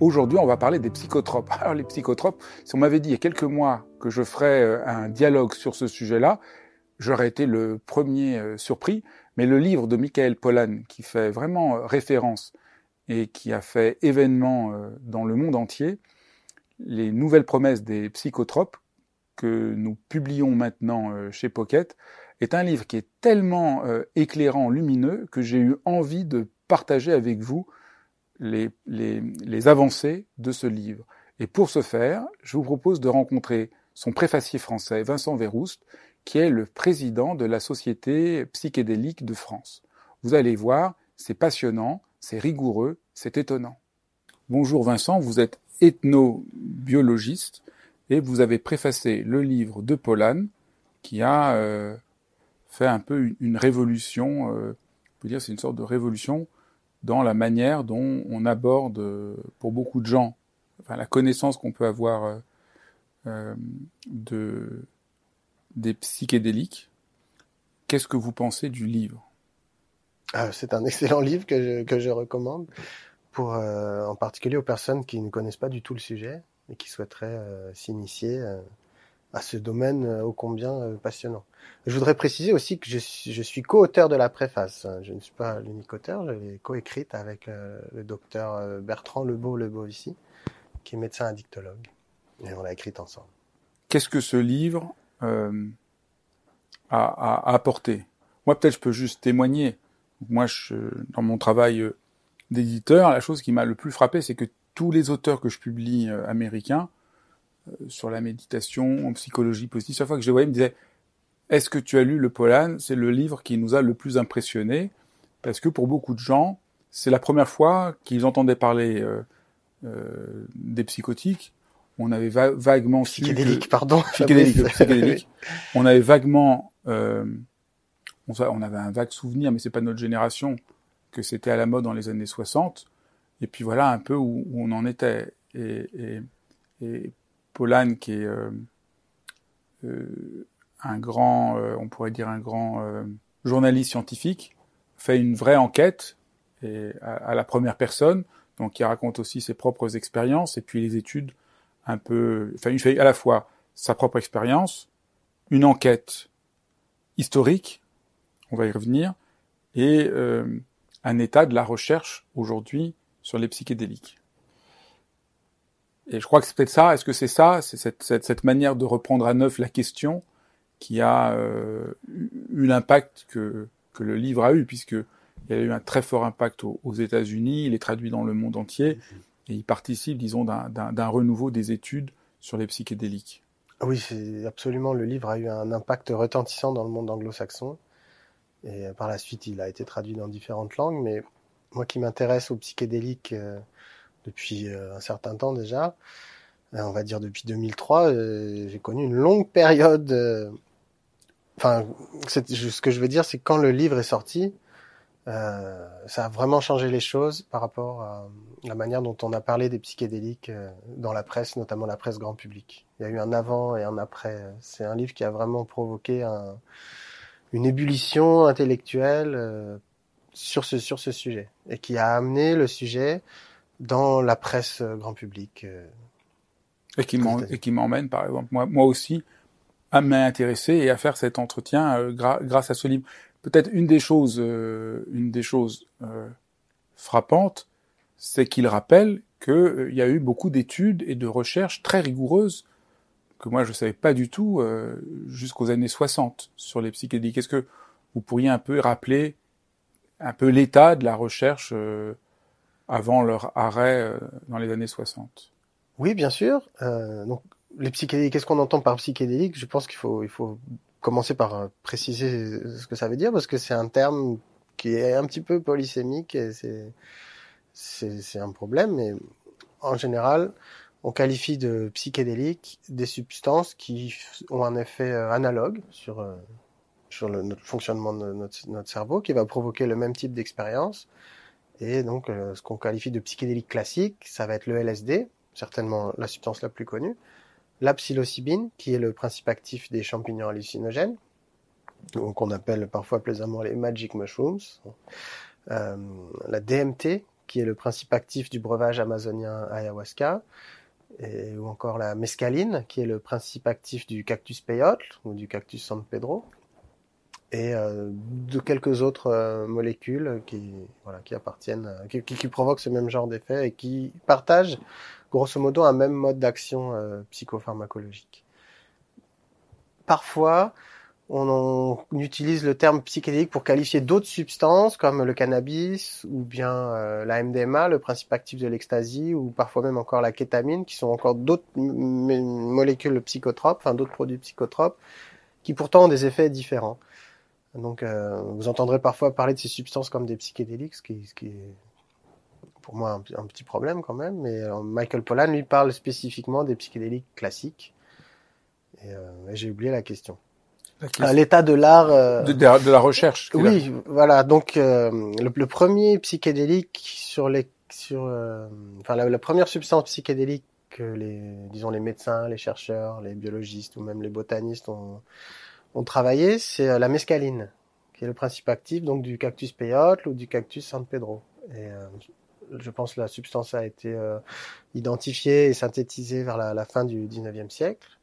Aujourd'hui, on va parler des psychotropes. Alors, les psychotropes, si on m'avait dit il y a quelques mois que je ferais euh, un dialogue sur ce sujet-là, j'aurais été le premier euh, surpris. Mais le livre de Michael Pollan, qui fait vraiment euh, référence et qui a fait événement dans le monde entier, les nouvelles promesses des psychotropes que nous publions maintenant chez Pocket, est un livre qui est tellement éclairant, lumineux, que j'ai eu envie de partager avec vous les, les, les, avancées de ce livre. Et pour ce faire, je vous propose de rencontrer son préfacier français, Vincent Verroust, qui est le président de la Société psychédélique de France. Vous allez voir, c'est passionnant, c'est rigoureux, c'est étonnant. Bonjour Vincent, vous êtes ethnobiologiste et vous avez préfacé le livre de Polan qui a euh, fait un peu une, révolution, euh, on peut dire c'est une sorte de révolution dans la manière dont on aborde, euh, pour beaucoup de gens, enfin, la connaissance qu'on peut avoir euh, euh, de, des psychédéliques. Qu'est-ce que vous pensez du livre? Ah, C'est un excellent livre que je, que je recommande, pour, en particulier aux personnes qui ne connaissent pas du tout le sujet et qui souhaiteraient s'initier à ce domaine euh, ô combien euh, passionnant. Je voudrais préciser aussi que je suis, co-auteur de la préface. Je ne suis pas l'unique auteur, je l'ai co-écrite avec euh, le docteur Bertrand Lebeau ici, qui est médecin addictologue. Et on l'a écrite ensemble. Qu'est-ce que ce livre a, apporté? Moi, peut-être, je peux juste témoigner. Moi, dans mon travail d'éditeur, la chose qui m'a le plus frappé, c'est que tous les auteurs que je publie américains sur la méditation, en psychologie positive. Chaque fois que je les voyais, ils me disaient Est-ce que tu as lu le Polan C'est le livre qui nous a le plus impressionné parce que pour beaucoup de gens, c'est la première fois qu'ils entendaient parler euh, euh, des psychotiques. On avait vaguement psychédélique, pardon, psychédélique, On avait vaguement, euh, on, on, avait un vague souvenir, mais c'est pas notre génération, que c'était à la mode dans les années 60. Et puis voilà un peu où, où on en était. Et, et, et Polan, qui est euh, euh, un grand, euh, on pourrait dire un grand journaliste scientifique, fait une vraie enquête à, la première personne, donc il raconte aussi ses propres expériences et puis les études un peu, enfin il fait à la fois sa propre expérience, une enquête historique, on va y revenir, et un état de la recherche aujourd'hui sur les psychédéliques. Et je crois que c'est peut-être ça. Est-ce que c'est ça? C'est cette, cette, cette, manière de reprendre à neuf la question qui a euh, eu l'impact que, que le livre a eu, puisque il y a eu un très fort impact aux, aux États-Unis, il est traduit dans le monde entier, et il participe, disons, d'un renouveau des études sur les psychédéliques. Oui, c'est absolument. Le livre a eu un impact retentissant dans le monde anglo-saxon, et par la suite, il a été traduit dans différentes langues. Mais moi, qui m'intéresse aux psychédéliques euh, depuis euh, un certain temps déjà. Euh, on va dire depuis 2003, euh, j'ai connu une longue période. Enfin, ce que je veux dire, c'est quand le livre est sorti, ça a vraiment changé les choses par rapport à la manière dont on a parlé des psychédéliques dans la presse, notamment la presse grand public. Il y a eu un avant et un après. C'est un livre qui a vraiment provoqué un, une ébullition intellectuelle sur ce sujet et qui a amené le sujet dans la presse euh, grand public. Euh, et qui m'emmène, par exemple, moi, moi aussi, à m'intéresser et à faire cet entretien euh, grâce à ce livre. Peut-être une des choses, une des choses frappantes, c'est qu'il rappelle qu'il y a eu beaucoup d'études et de recherches très rigoureuses que moi je savais pas du tout euh, jusqu'aux années 60 sur les psychédéliques. Est-ce que vous pourriez un peu rappeler un peu l'état de la recherche euh, avant leur arrêt euh, dans les années 60 Oui, bien sûr. donc les psychédéliques, qu'est-ce qu'on entend par psychédélique? Je pense qu'il faut il faut commencer par préciser ce que ça veut dire parce que c'est un terme qui est un petit peu polysémique et c'est un problème. Mais en général, on qualifie de psychédéliques des substances qui ont un effet euh, analogue sur, euh, sur le, fonctionnement de notre, notre, cerveau, qui va provoquer le même type d'expérience. Et donc, euh, ce qu'on qualifie de psychédélique classique, ça va être le LSD, certainement la substance la plus connue, la psilocybine, qui est le principe actif des champignons hallucinogènes, qu'on appelle parfois plaisamment les magic mushrooms, euh, la DMT, qui est le principe actif du breuvage amazonien ayahuasca, ou encore la mescaline, qui est le principe actif du cactus peyote ou du cactus San Pedro, et euh, de quelques autres euh, molécules qui, voilà, qui appartiennent, euh, qui, qui, provoquent ce même genre d'effet et qui partagent grosso modo un même mode d'action euh, psychopharmacologique. Parfois, on, utilise le terme psychédélique pour qualifier d'autres substances comme le cannabis ou bien euh, la MDMA, le principe actif de l'ecstasy, ou parfois même encore la kétamine, qui sont encore d'autres molécules psychotropes, enfin d'autres produits psychotropes, qui pourtant ont des effets différents. Donc, euh, vous entendrez parfois parler de ces substances comme des psychédéliques, ce qui, ce qui est pour moi un, petit problème quand même. Mais euh, Michael Pollan lui parle spécifiquement des psychédéliques classiques. Et, et j'ai oublié la question l'état de l'art euh, de, de, la recherche. Oui, voilà. Donc euh, le, premier psychédélique sur les sur euh, enfin la, première substance psychédélique que les disons les médecins, les chercheurs, les biologistes ou même les botanistes ont ont travaillé, c'est la mescaline, qui est le principe actif donc du cactus peyote ou du cactus San Pedro. Et je pense que la substance a été identifiée et synthétisée vers la, fin du 19e siècle.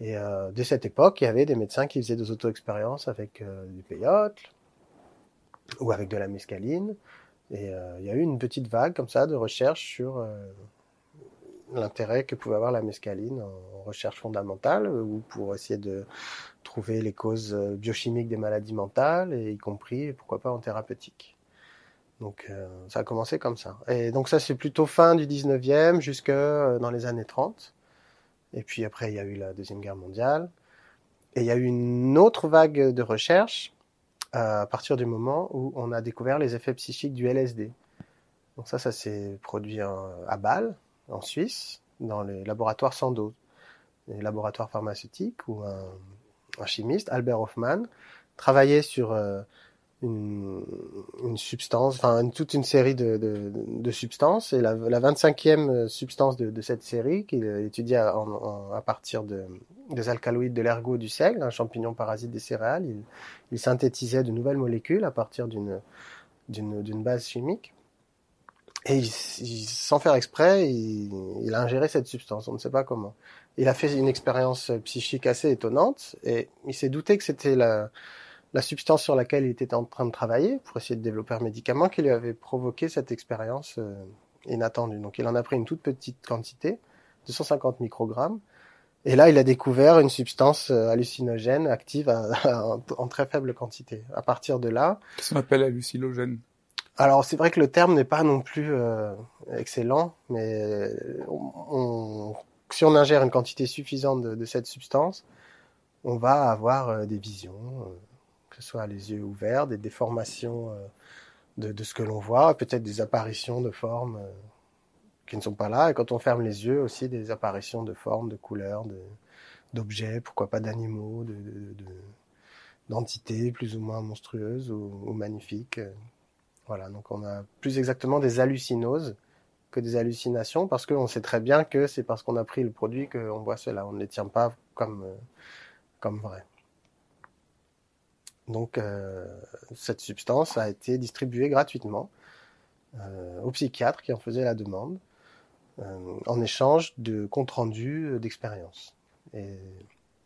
Et euh, de cette époque, il y avait des médecins qui faisaient des auto-expériences avec euh, du peyote ou avec de la mescaline. Et euh, il y a eu une petite vague comme ça de recherche sur euh, l'intérêt que pouvait avoir la mescaline en recherche fondamentale ou pour essayer de trouver les causes euh, biochimiques des maladies mentales et y compris pourquoi pas en thérapeutique. Donc ça a commencé comme ça. Et donc ça c'est plutôt fin du 19e jusque dans les années 30. Et puis après, il y a eu la Deuxième Guerre mondiale. Et il y a eu une autre vague de recherche euh, à partir du moment où on a découvert les effets psychiques du LSD. Donc ça, ça s'est produit à Bâle, en Suisse, dans les laboratoires sans dose. Les laboratoires pharmaceutiques où un, chimiste, Albert Hoffman, travaillait sur euh, une, substance, enfin toute une série de, substances. Et la, la 25e substance de, cette série, qu'il étudie à, à, partir de, des alcaloïdes de l'ergot du seigle, un champignon parasite des céréales, il, synthétisait de nouvelles molécules à partir d'une base chimique. Et il, sans faire exprès, il, il, a ingéré cette substance, on ne sait pas comment. Il a fait une expérience psychique assez étonnante et il s'est douté que c'était la, la substance sur laquelle il était en train de travailler pour essayer de développer un médicament qui lui avait provoqué cette expérience euh, inattendue. Donc il en a pris une toute petite quantité, 250 microgrammes, et là il a découvert une substance euh, hallucinogène active en très faible quantité. À partir de là... Qu'est-ce qu'on hallucinogène? Alors c'est vrai que le terme n'est pas non plus euh, excellent, mais on, si on ingère une quantité suffisante de, cette substance, on va avoir des visions, que ce soit les yeux ouverts, des déformations euh, de, ce que l'on voit, peut-être des apparitions de formes euh, qui ne sont pas là. Et quand on ferme les yeux, aussi des apparitions de formes, de couleurs, d'objets, pourquoi pas d'animaux, de, d'entités plus ou moins monstrueuses ou, magnifiques. Voilà, donc on a plus exactement des hallucinoses que des hallucinations parce qu'on sait très bien que c'est parce qu'on a pris le produit qu'on voit cela. On ne les tient pas comme, euh, comme vrai. Donc euh, cette substance a été distribuée gratuitement euh, aux psychiatres qui en faisaient la demande en échange de comptes rendus d'expérience. Et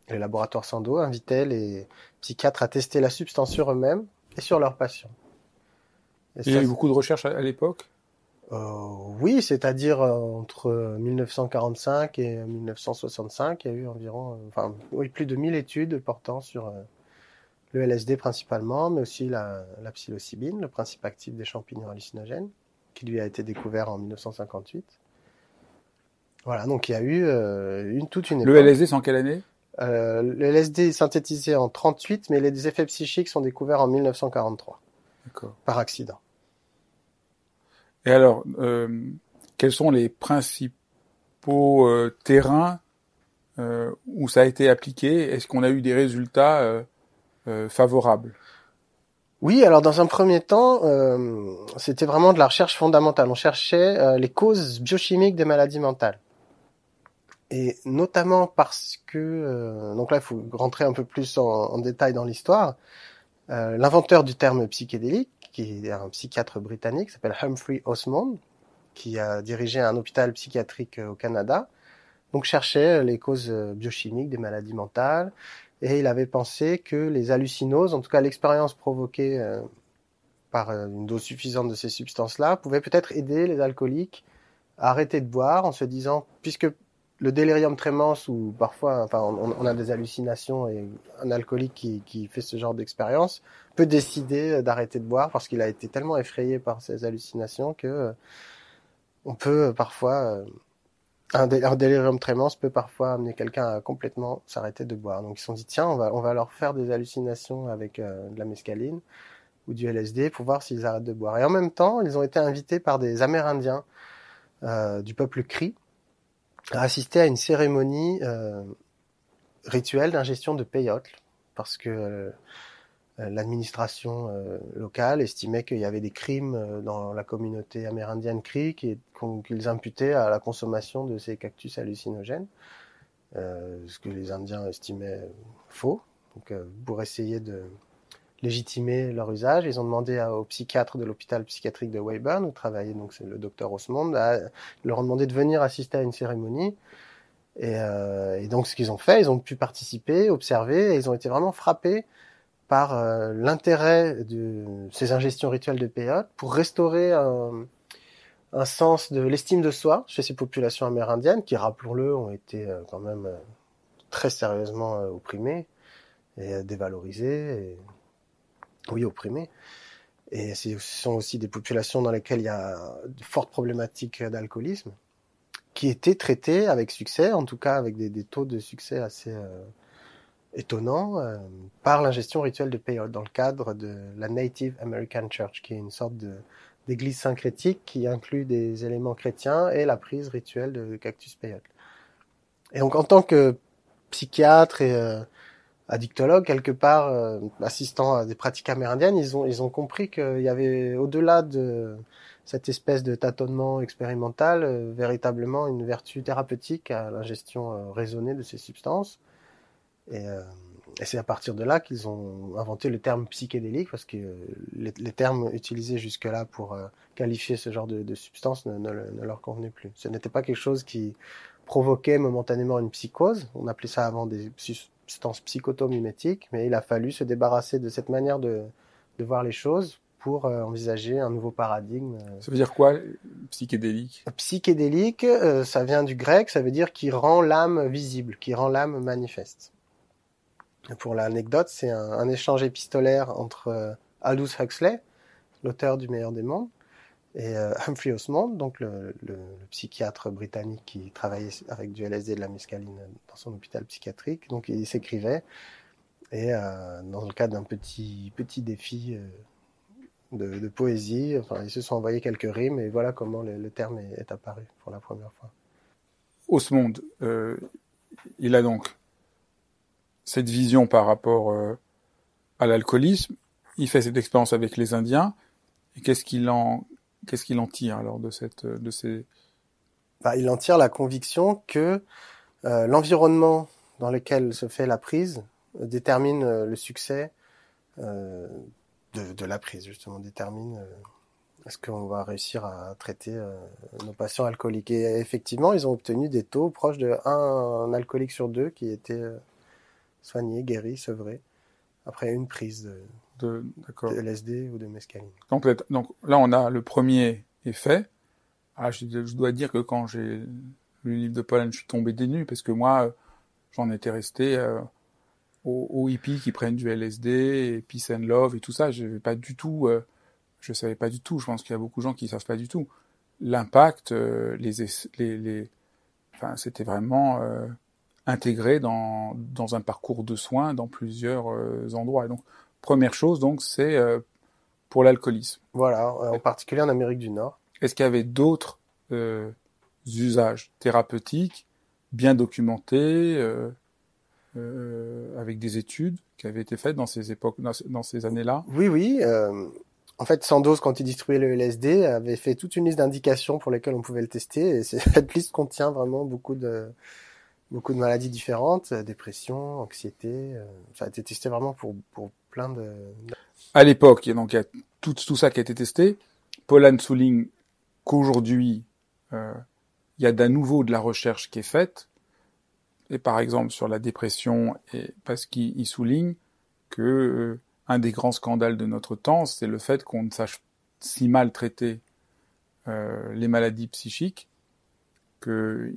les laboratoires Sando invitaient les psychiatres à tester la substance sur eux-mêmes et sur leurs patients. Et Il y a eu beaucoup de recherches à, l'époque oui, c'est-à-dire entre 1945 et 1965, il y a eu environ, enfin, oui, plus de 1000 études portant sur le LSD principalement, mais aussi la, la psilocybine, le principe actif des champignons hallucinogènes, qui lui a été découvert en 1958. Voilà, donc il y a eu euh, une toute une. Le LSD, c'est en quelle année? Euh, Le LSD est synthétisé en 38, mais les effets psychiques sont découverts en 1943. Par accident. Et alors, euh, quels sont les principaux euh, terrains euh, où ça a été appliqué? Est-ce qu'on a eu des résultats euh, favorable oui, alors dans un premier temps, euh, c'était vraiment de la recherche fondamentale. On cherchait euh, les causes biochimiques des maladies mentales. Et notamment parce que, donc là, il faut rentrer un peu plus en, détail dans l'histoire. L'inventeur du terme psychédélique, qui est un psychiatre britannique, s'appelle Humphrey Osmond, qui a dirigé un hôpital psychiatrique au Canada, donc cherchait les causes biochimiques des maladies mentales. Et il avait pensé que les hallucinoses, en tout cas l'expérience provoquée euh, par euh, une dose suffisante de ces substances-là, pouvait peut-être aider les alcooliques à arrêter de boire en se disant, puisque le délirium tremens ou parfois, enfin, on, a des hallucinations et un alcoolique qui, qui fait ce genre d'expérience peut décider d'arrêter de boire parce qu'il a été tellement effrayé par ces hallucinations que euh, on peut parfois un, délirium tremens peut parfois amener quelqu'un à complètement s'arrêter de boire. Donc ils se sont dit tiens, on va, on va leur faire des hallucinations avec euh, de la mescaline ou du LSD pour voir s'ils arrêtent de boire. Et en même temps, ils ont été invités par des Amérindiens euh, du peuple Cri assister à une cérémonie euh, rituelle d'ingestion de peyote parce que euh, l'administration euh, locale estimait qu'il y avait des crimes dans la communauté amérindienne Cri qu'ils imputaient à la consommation de ces cactus hallucinogènes, ce que les Indiens estimaient faux. Donc, pour essayer de légitimer leur usage, ils ont demandé au psychiatre de l'hôpital psychiatrique de Weyburn, où travaillait donc le docteur Osmond, à, leur ont demandé de venir assister à une cérémonie. Et, et donc, ce qu'ils ont fait, ils ont pu participer, observer, et ils ont été vraiment frappés par euh, l'intérêt de ces ingestions rituelles de peyote pour restaurer un, sens de l'estime de soi chez ces populations amérindiennes qui, rappelons-le, ont été euh, quand même euh, très sérieusement opprimées et dévalorisées, oui, opprimées. Et ce sont aussi des populations dans lesquelles il y a de fortes problématiques d'alcoolisme qui étaient traitées avec succès, en tout cas avec des, taux de succès assez étonnant euh, par l'ingestion rituelle de peyote dans le cadre de la Native American Church, qui est une sorte d'église syncrétique qui inclut des éléments chrétiens et la prise rituelle de cactus peyote. Et donc en tant que psychiatre et euh, addictologue quelque part euh, assistant à des pratiques amérindiennes, ils ont compris qu'il y avait au-delà de cette espèce de tâtonnement expérimental véritablement une vertu thérapeutique à l'ingestion raisonnée de ces substances et, euh, et c'est à partir de là qu'ils ont inventé le terme psychédélique, parce que les, termes utilisés jusque-là pour euh, qualifier ce genre de, de substance ne, ne, ne, leur convenaient plus. Ce n'était pas quelque chose qui provoquait momentanément une psychose. On appelait ça avant des substances psychotomimétiques, mais il a fallu se débarrasser de cette manière de, de voir les choses pour euh, envisager un nouveau paradigme. Ça veut dire quoi, psychédélique? Psychédélique, euh, ça vient du grec, ça veut dire qui rend l'âme visible, qui rend l'âme manifeste. Pour l'anecdote, c'est un, un, échange épistolaire entre euh, Aldous Huxley, l'auteur du Meilleur des mondes, et euh, Humphrey Osmond, donc le, psychiatre britannique qui travaillait avec du LSD et de la mescaline dans son hôpital psychiatrique. Donc il s'écrivait et euh, dans le cadre d'un petit petit défi euh, de, poésie, enfin ils se sont envoyés quelques rimes et voilà comment le, terme est, apparu pour la première fois. Osmond, il a donc cette vision par rapport à l'alcoolisme. Il fait cette expérience avec les Indiens. Et qu'est-ce qu'il en, qu'est-ce qu'il en tire alors de cette, de ces bah, Il en tire la conviction que euh, l'environnement dans lequel se fait la prise détermine euh, le succès euh, de, la prise, justement, détermine euh, est-ce qu'on va réussir à traiter euh, nos patients alcooliques. Et effectivement, ils ont obtenu des taux proches de 1 alcoolique sur 2 qui était soigné, guéri, sevré, après une prise de, de, de LSD ou de mescaline. Donc, donc, là, on a le premier effet, ah, je, dois dire que quand j'ai lu le livre de Pollen, je suis tombé des nues parce que moi, j'en étais resté euh, aux, hippies qui prennent du LSD, et peace and love et tout ça. Je pas du tout, euh, je savais pas du tout. Je pense qu'il y a beaucoup de gens qui savent pas du tout l'impact, euh, les, les, les, enfin, c'était vraiment euh, intégré dans, dans un parcours de soins dans plusieurs euh, endroits. Et donc, première chose, donc, c'est pour l'alcoolisme. Voilà, en particulier en Amérique du Nord. Est-ce qu'il y avait d'autres usages thérapeutiques bien documentés, avec des études qui avaient été faites dans ces époques, dans, ces années-là? Oui, oui. En fait, Sandoz, quand il distribuait le LSD, avait fait toute une liste d'indications pour lesquelles on pouvait le tester. Et cette liste contient vraiment beaucoup de beaucoup de maladies différentes, euh, dépression, anxiété. Euh, ça a été testé vraiment pour pour plein de. À l'époque, il y a donc tout ça qui a été testé. Polan souligne qu'aujourd'hui, euh, il y a d'un nouveau de la recherche qui est faite. Et par exemple sur la dépression, parce qu'il souligne que euh, un des grands scandales de notre temps, c'est le fait qu'on ne sache si mal traiter euh, les maladies psychiques, qu'il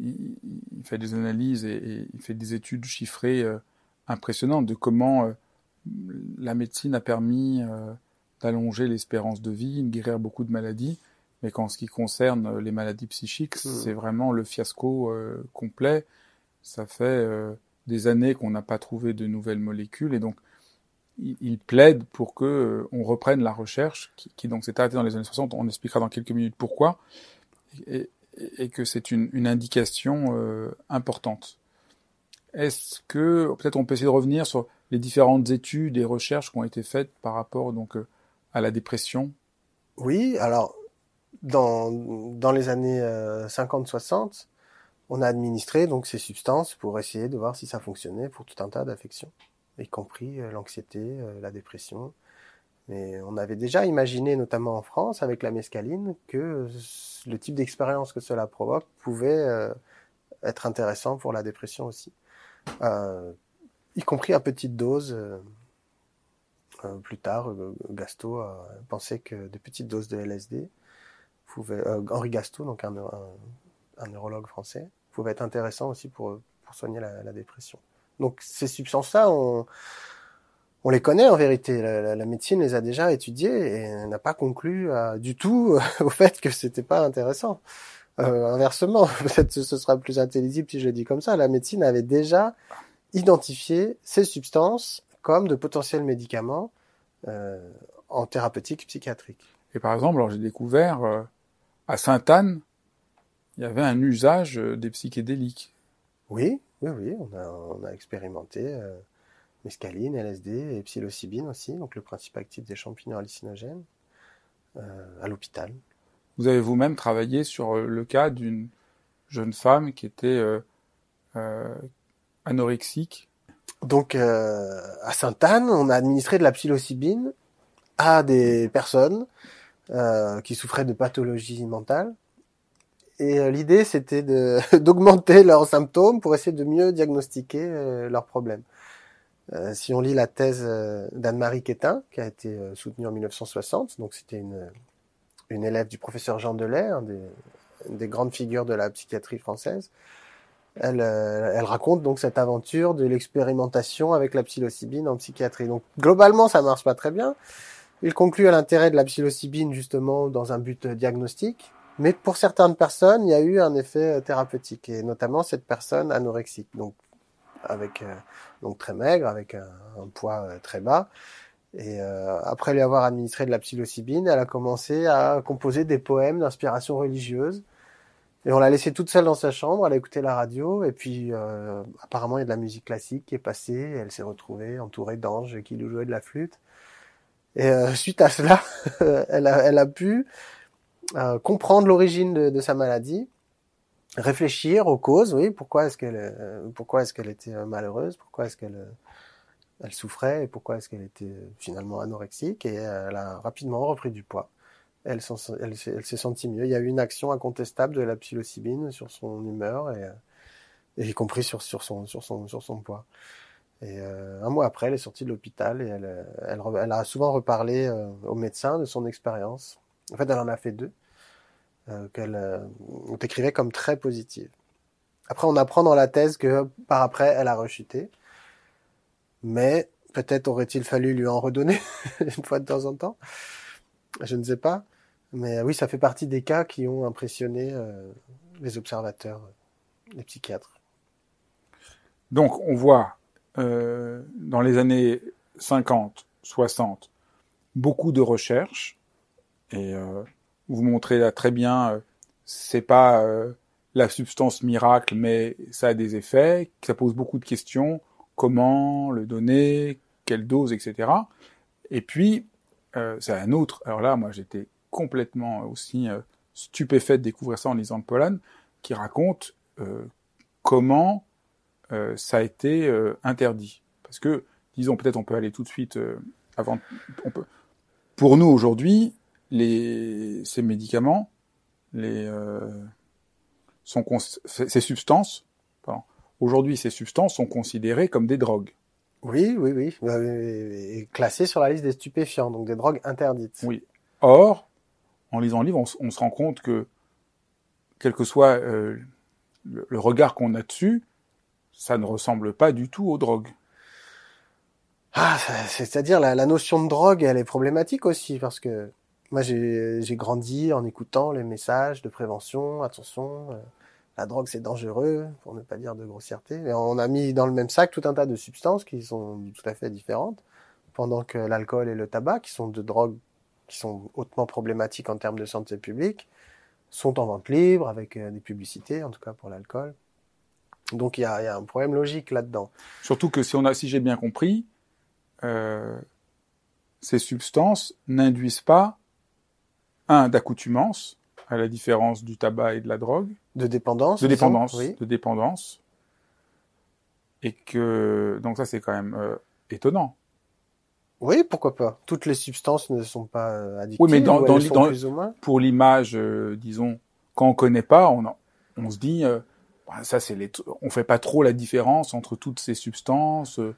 il fait des analyses et, fait des études chiffrées impressionnantes de comment la médecine a permis euh, d'allonger l'espérance de vie, de guérir beaucoup de maladies, mais qu'en ce qui concerne les maladies psychiques, mmh. c'est vraiment le fiasco complet. Ça fait des années qu'on n'a pas trouvé de nouvelles molécules et donc il, plaide pour que euh, on reprenne la recherche, qui, donc s'est arrêtée dans les années 60. On expliquera dans quelques minutes pourquoi, et, que c'est une, indication euh, importante. Est-ce que peut-être on peut essayer de revenir sur les différentes études et recherches qui ont été faites par rapport donc euh, à la dépression Oui, alors dans, dans les années 50-60, on a administré donc ces substances pour essayer de voir si ça fonctionnait pour tout un tas d'affections y compris euh, l'anxiété, euh, la dépression. Mais on avait déjà imaginé, notamment en France, avec la mescaline, que le type d'expérience que cela provoque pouvait euh, être intéressant pour la dépression aussi. Y compris à petite dose. plus tard, Gasto a pensé que de petites doses de LSD pouvaient, Henri Gasto, donc un, un, neurologue français, pouvait être intéressant aussi pour, pour soigner la dépression. Donc ces substances-là, on, on les connaît en vérité. La, médecine les a déjà étudiées et n'a pas conclu du tout au fait que c'était pas intéressant. Euh, inversement, peut-être ce sera plus intelligible si je le dis comme ça. La médecine avait déjà identifié ces substances comme de potentiels médicaments euh, en thérapeutique psychiatrique. Et par exemple, j'ai découvert euh, à Sainte-Anne, il y avait un usage des psychédéliques. Oui, oui, oui, on a, on a expérimenté euh, mescaline, LSD et psilocybine aussi, donc le principe actif des champignons hallucinogènes, euh, à l'hôpital. Vous avez vous-même travaillé sur euh, le cas d'une jeune femme qui était euh, euh anorexique. Donc à Sainte-Anne, on a administré de la psilocybine à des personnes qui souffraient de pathologies mentales et euh, l'idée, c'était d'augmenter leurs symptômes pour essayer de mieux diagnostiquer euh, leurs problèmes. Euh, si on lit la thèse d'Anne-Marie Quétin, qui a été soutenue en 1960, donc c'était une, une élève du professeur Jean Delay, un des, des grandes figures de la psychiatrie française, elle, elle, raconte donc cette aventure de l'expérimentation avec la psilocybine en psychiatrie. Donc globalement, ça marche pas très bien. Il conclut à l'intérêt de la psilocybine justement dans un but diagnostique, mais pour certaines personnes, il y a eu un effet euh, thérapeutique, et notamment cette personne anorexique, donc avec euh, donc très maigre, avec un, poids euh, très bas. Et après lui avoir administré de la psilocybine, elle a commencé à composer des poèmes d'inspiration religieuse. Et on l'a laissée toute seule dans sa chambre, elle a écouté la radio, et puis apparemment il y a de la musique classique qui est passée, elle s'est retrouvée entourée d'anges qui lui jouaient de la flûte. Et suite à cela, elle, a, elle a pu euh, comprendre l'origine de, de, sa maladie, réfléchir aux causes, oui, pourquoi est-ce qu'elle, euh, pourquoi est-ce qu'elle était euh, malheureuse, pourquoi est-ce qu'elle elle souffrait et pourquoi est-ce qu'elle était finalement anorexique et elle a rapidement repris du poids. Elle, elle, elle s'est sentie mieux. Il y a eu une action incontestable de la psilocybine sur son humeur et, et y compris sur, sur, son, sur, son, sur son poids. Et un mois après, elle est sortie de l'hôpital et elle, elle, elle, a souvent reparlé au médecin de son expérience. En fait, elle en a fait deux. euh, qu'elle euh, décrivait comme très positive. Après, on apprend dans la thèse que par après, elle a rechuté. Mais peut-être aurait-il fallu lui en redonner une fois de temps en temps. Je ne sais pas. Mais oui, ça fait partie des cas qui ont impressionné euh, les observateurs, les psychiatres. Donc, on voit euh, dans les années 50, 60, beaucoup de recherches. Et euh, vous montrez là très bien, euh, c'est pas euh, la substance miracle, mais ça a des effets, ça pose beaucoup de questions. Comment le donner, quelle dose, etc. Et puis, euh, c'est un autre. Alors là, moi, j'étais complètement aussi euh, stupéfait de découvrir ça en lisant le Polan, qui raconte euh, comment euh, ça a été euh, interdit. Parce que, disons, peut-être on peut aller tout de suite euh, avant. On peut. Pour nous aujourd'hui, les ces médicaments, les euh, sont cons- ces ces substances, aujourd'hui ces substances sont considérées comme des drogues. Oui, oui, oui. Euh, Et classé sur la liste des stupéfiants, donc des drogues interdites. Oui. Or, en lisant le livre, on, se rend compte que, quel que soit euh, le, regard qu'on a dessus, ça ne ressemble pas du tout aux drogues. Ah, c'est-à-dire la, notion de drogue, elle est problématique aussi parce que moi j'ai grandi en écoutant les messages de prévention, attention, euh, la drogue c'est dangereux, pour ne pas dire de grossièreté. Et on a mis dans le même sac tout un tas de substances qui sont tout à fait différentes, pendant que l'alcool et le tabac, qui sont de drogues qui sont hautement problématiques en termes de santé publique, sont en vente libre avec euh, des publicités, en tout cas pour l'alcool. Donc il y a, il y a un problème logique là-dedans. Surtout que si on a, si j'ai bien compris, euh, ces substances n'induisent pas un d'accoutumance, à la différence du tabac et de la drogue, De dépendance. de dépendance, oui. de dépendance, et que donc ça c'est quand même euh, étonnant. Oui, pourquoi pas. Toutes les substances ne sont pas euh, addictives. Oui, mais dans- plus ou moins. pour l'image, euh, disons, quand on connaît pas, on, se dit, euh, bah, ça c'est les, on fait pas trop la différence entre toutes ces substances. euh.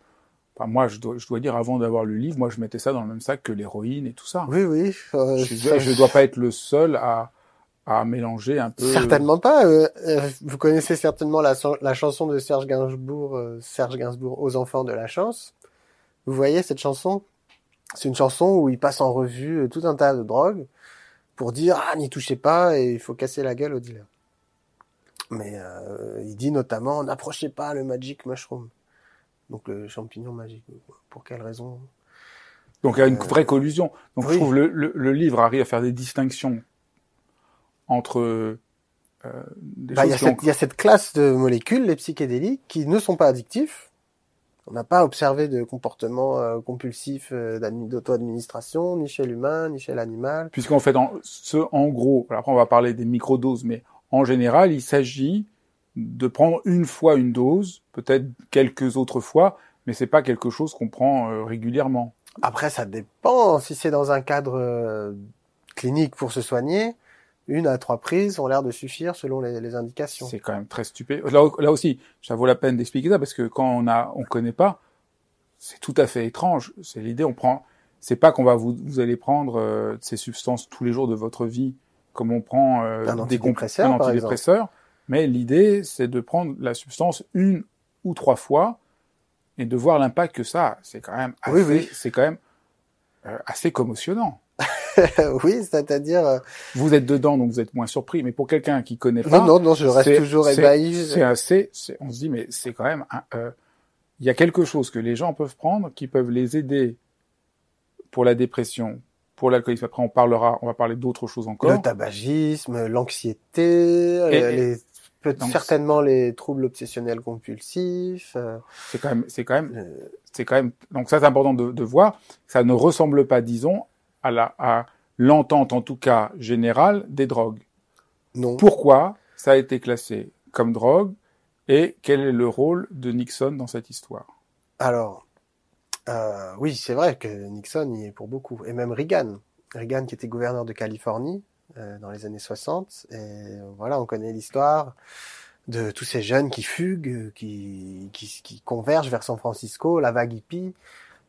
Moi, je dois, je dois dire, avant d'avoir le livre, moi je mettais ça dans le même sac que l'héroïne et tout ça. Oui, oui. je, je dois pas être le seul à, à mélanger un peu. Certainement pas. vous connaissez certainement la, chan- la chanson de Serge Gainsbourg, Serge Gainsbourg aux enfants de la chance. Vous voyez cette chanson? C'est une chanson où il passe en revue euh, tout un tas de drogues pour dire ah n'y touchez pas et il faut casser la gueule aux dealers. Mais euh, il dit notamment n'approchez pas le magic mushroom, donc le champignon magique. Pour quelle raison? Donc il y a une Euh, vraie collusion. Donc je trouve le, le, le livre arrive à faire des distinctions entre euh, des Bah, il, y a cette, il y a cette classe de molécules, les psychédéliques, qui ne sont pas addictifs. On n'a pas observé de comportement euh, compulsif euh, d'auto-administration, ni chez l'humain, ni chez l'animal. Puisqu'en fait, en, ce, en gros, après on va parler des microdoses, mais en général, il s'agit de prendre une fois une dose, peut-être quelques autres fois, mais c'est pas quelque chose qu'on prend euh, régulièrement. Après, ça dépend. Si c'est dans un cadre clinique pour se soigner, une à trois prises ont l'air de suffire selon les, les indications. C'est quand même très stupide. Là, là aussi, ça vaut la peine d'expliquer ça parce que quand on a, on connaît pas, c'est tout à fait étrange. C'est l'idée, on prend, c'est pas qu'on va vous, vous allez prendre euh, ces substances tous les jours de votre vie, comme on prend euh, Un des antidépresseur, un antidépresseur. Mais l'idée, c'est de prendre la substance une ou trois fois et de voir l'impact que ça a. C'est quand même assez, Oui, oui. c'est quand même euh, assez commotionnant. oui, c'est-à-dire... euh, Vous êtes dedans, donc vous êtes moins surpris. Mais pour quelqu'un qui connaît pas, Non, non, non, je reste toujours ébahi. C'est assez. c'est- On se dit, mais c'est quand même. euh, Il y a quelque chose que les gens peuvent prendre qui peuvent les aider pour la dépression, pour l'alcoolisme. Après, on parlera, on va parler d'autres choses encore. Le tabagisme, l'anxiété, euh, les, donc, certainement les troubles obsessionnels compulsifs. euh, C'est quand même, c'est quand même, euh, c'est quand même. Donc ça, c'est important de, de voir. Ça ne ressemble pas, disons, à l'entente, en tout cas générale, des drogues. non. Pourquoi ça a été classé comme drogue et quel est le rôle de Nixon dans cette histoire? Alors, euh, oui, c'est vrai que Nixon y est pour beaucoup. Et même Reagan. Reagan qui était gouverneur de Californie euh, dans les années 60. Et voilà, on connaît l'histoire de tous ces jeunes qui fuguent, qui, qui, qui convergent vers San Francisco, la vague hippie.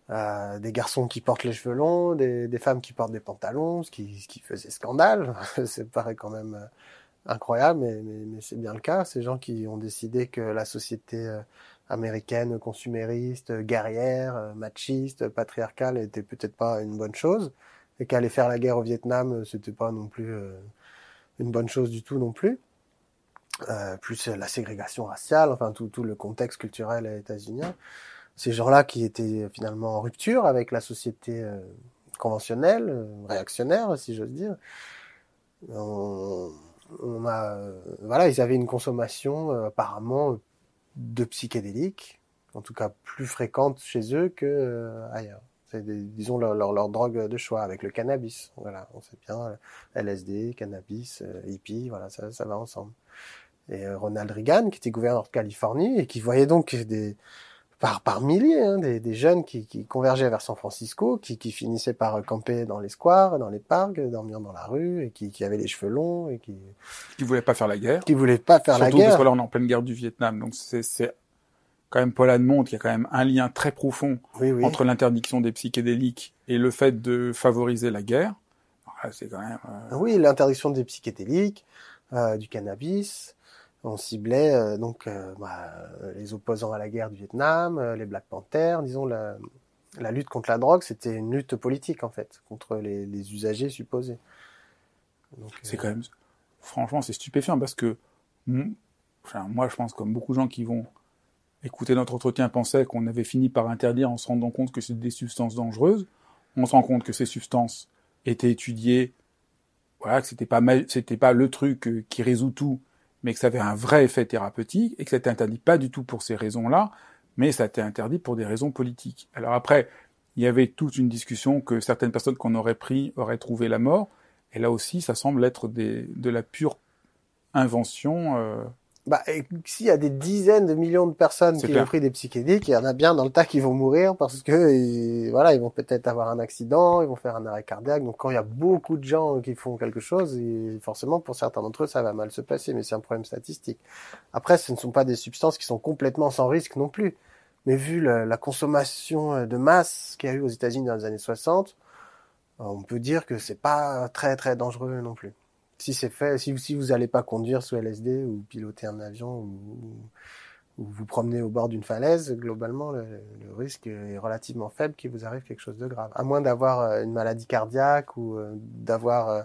Euh, des garçons qui portent les cheveux longs, des, des femmes qui portent des pantalons, ce qui, ce qui faisait scandale. ça paraît quand même euh, incroyable, mais, mais, mais c'est bien le cas. Ces gens qui ont décidé que la société euh, américaine consumériste, guerrière, machiste, patriarcale était peut-être pas une bonne chose, et qu'aller faire la guerre au Vietnam, c'était pas non plus une bonne chose du tout non plus. Euh, plus la ségrégation raciale, enfin tout, tout le contexte culturel états-unien ces gens-là qui étaient finalement en rupture avec la société euh, conventionnelle, euh, réactionnaire, si j'ose dire. On, on a, euh, voilà, ils avaient une consommation apparemment de psychédéliques, en tout cas plus fréquente chez eux que ailleurs. C'est disons leur, leur, leur, drogue de choix avec le cannabis. Voilà, on sait bien LSD, cannabis, hippie, voilà, ça, ça va ensemble. Et Ronald Reagan, qui était gouverneur de Californie et qui voyait donc des par, par milliers, hein, des, des, jeunes qui, qui, convergeaient vers San Francisco, qui, qui, finissaient par camper dans les squares, dans les parcs, dormir dans la rue, et qui, qui avaient les cheveux longs, et qui... Qui voulaient pas faire la guerre. Qui voulaient pas faire la guerre. Surtout parce que là, on est en pleine guerre du Vietnam, donc c'est quand même Paul montre qu'il y a quand même un lien très profond oui, oui. entre l'interdiction des psychédéliques et le fait de favoriser la guerre. C'est quand même... Euh... Oui, l'interdiction des psychédéliques, euh, du cannabis, on ciblait euh, donc euh, bah, les opposants à la guerre du Vietnam, euh, les Black Panthers, disons la, la lutte contre la drogue, c'était une lutte politique en fait contre les, les usagers supposés. C'est quand même, franchement, c'est stupéfiant parce que enfin, moi, je pense comme beaucoup de gens qui vont écouter notre entretien pensaient qu'on avait fini par interdire en se rendant compte que c'est des substances dangereuses. On se rend compte que ces substances étaient étudiées, voilà, que c'était pas c'était pas le truc qui résout tout, mais que ça avait un vrai effet thérapeutique et que ça n'était interdit pas du tout pour ces raisons-là, mais ça a interdit pour des raisons politiques. Alors après, il y avait toute une discussion que certaines personnes qu'on aurait pris auraient trouvé la mort, et là aussi, ça semble être de la pure invention euh, bah, s'il y a des dizaines de millions de personnes qui ont pris des psychédéliques, il y en a bien dans le tas qui vont mourir parce que voilà, ils vont peut-être avoir un accident, ils vont faire un arrêt cardiaque. Donc quand il y a beaucoup de gens qui font quelque chose, forcément pour certains d'entre eux ça va mal se passer, mais c'est un problème statistique. Après, ce ne sont pas des substances qui sont complètement sans risque non plus. Mais vu la, la consommation de masse qu'il y a eu aux États-Unis dans les années 60, on peut dire que c'est pas très très dangereux non plus si c'est fait, si, si vous n'allez pas conduire sous LSD ou piloter un avion ou, ou vous promener au bord d'une falaise, globalement, le, le, risque est relativement faible qu'il vous arrive quelque chose de grave. À moins d'avoir euh, une maladie cardiaque ou euh, d'avoir euh,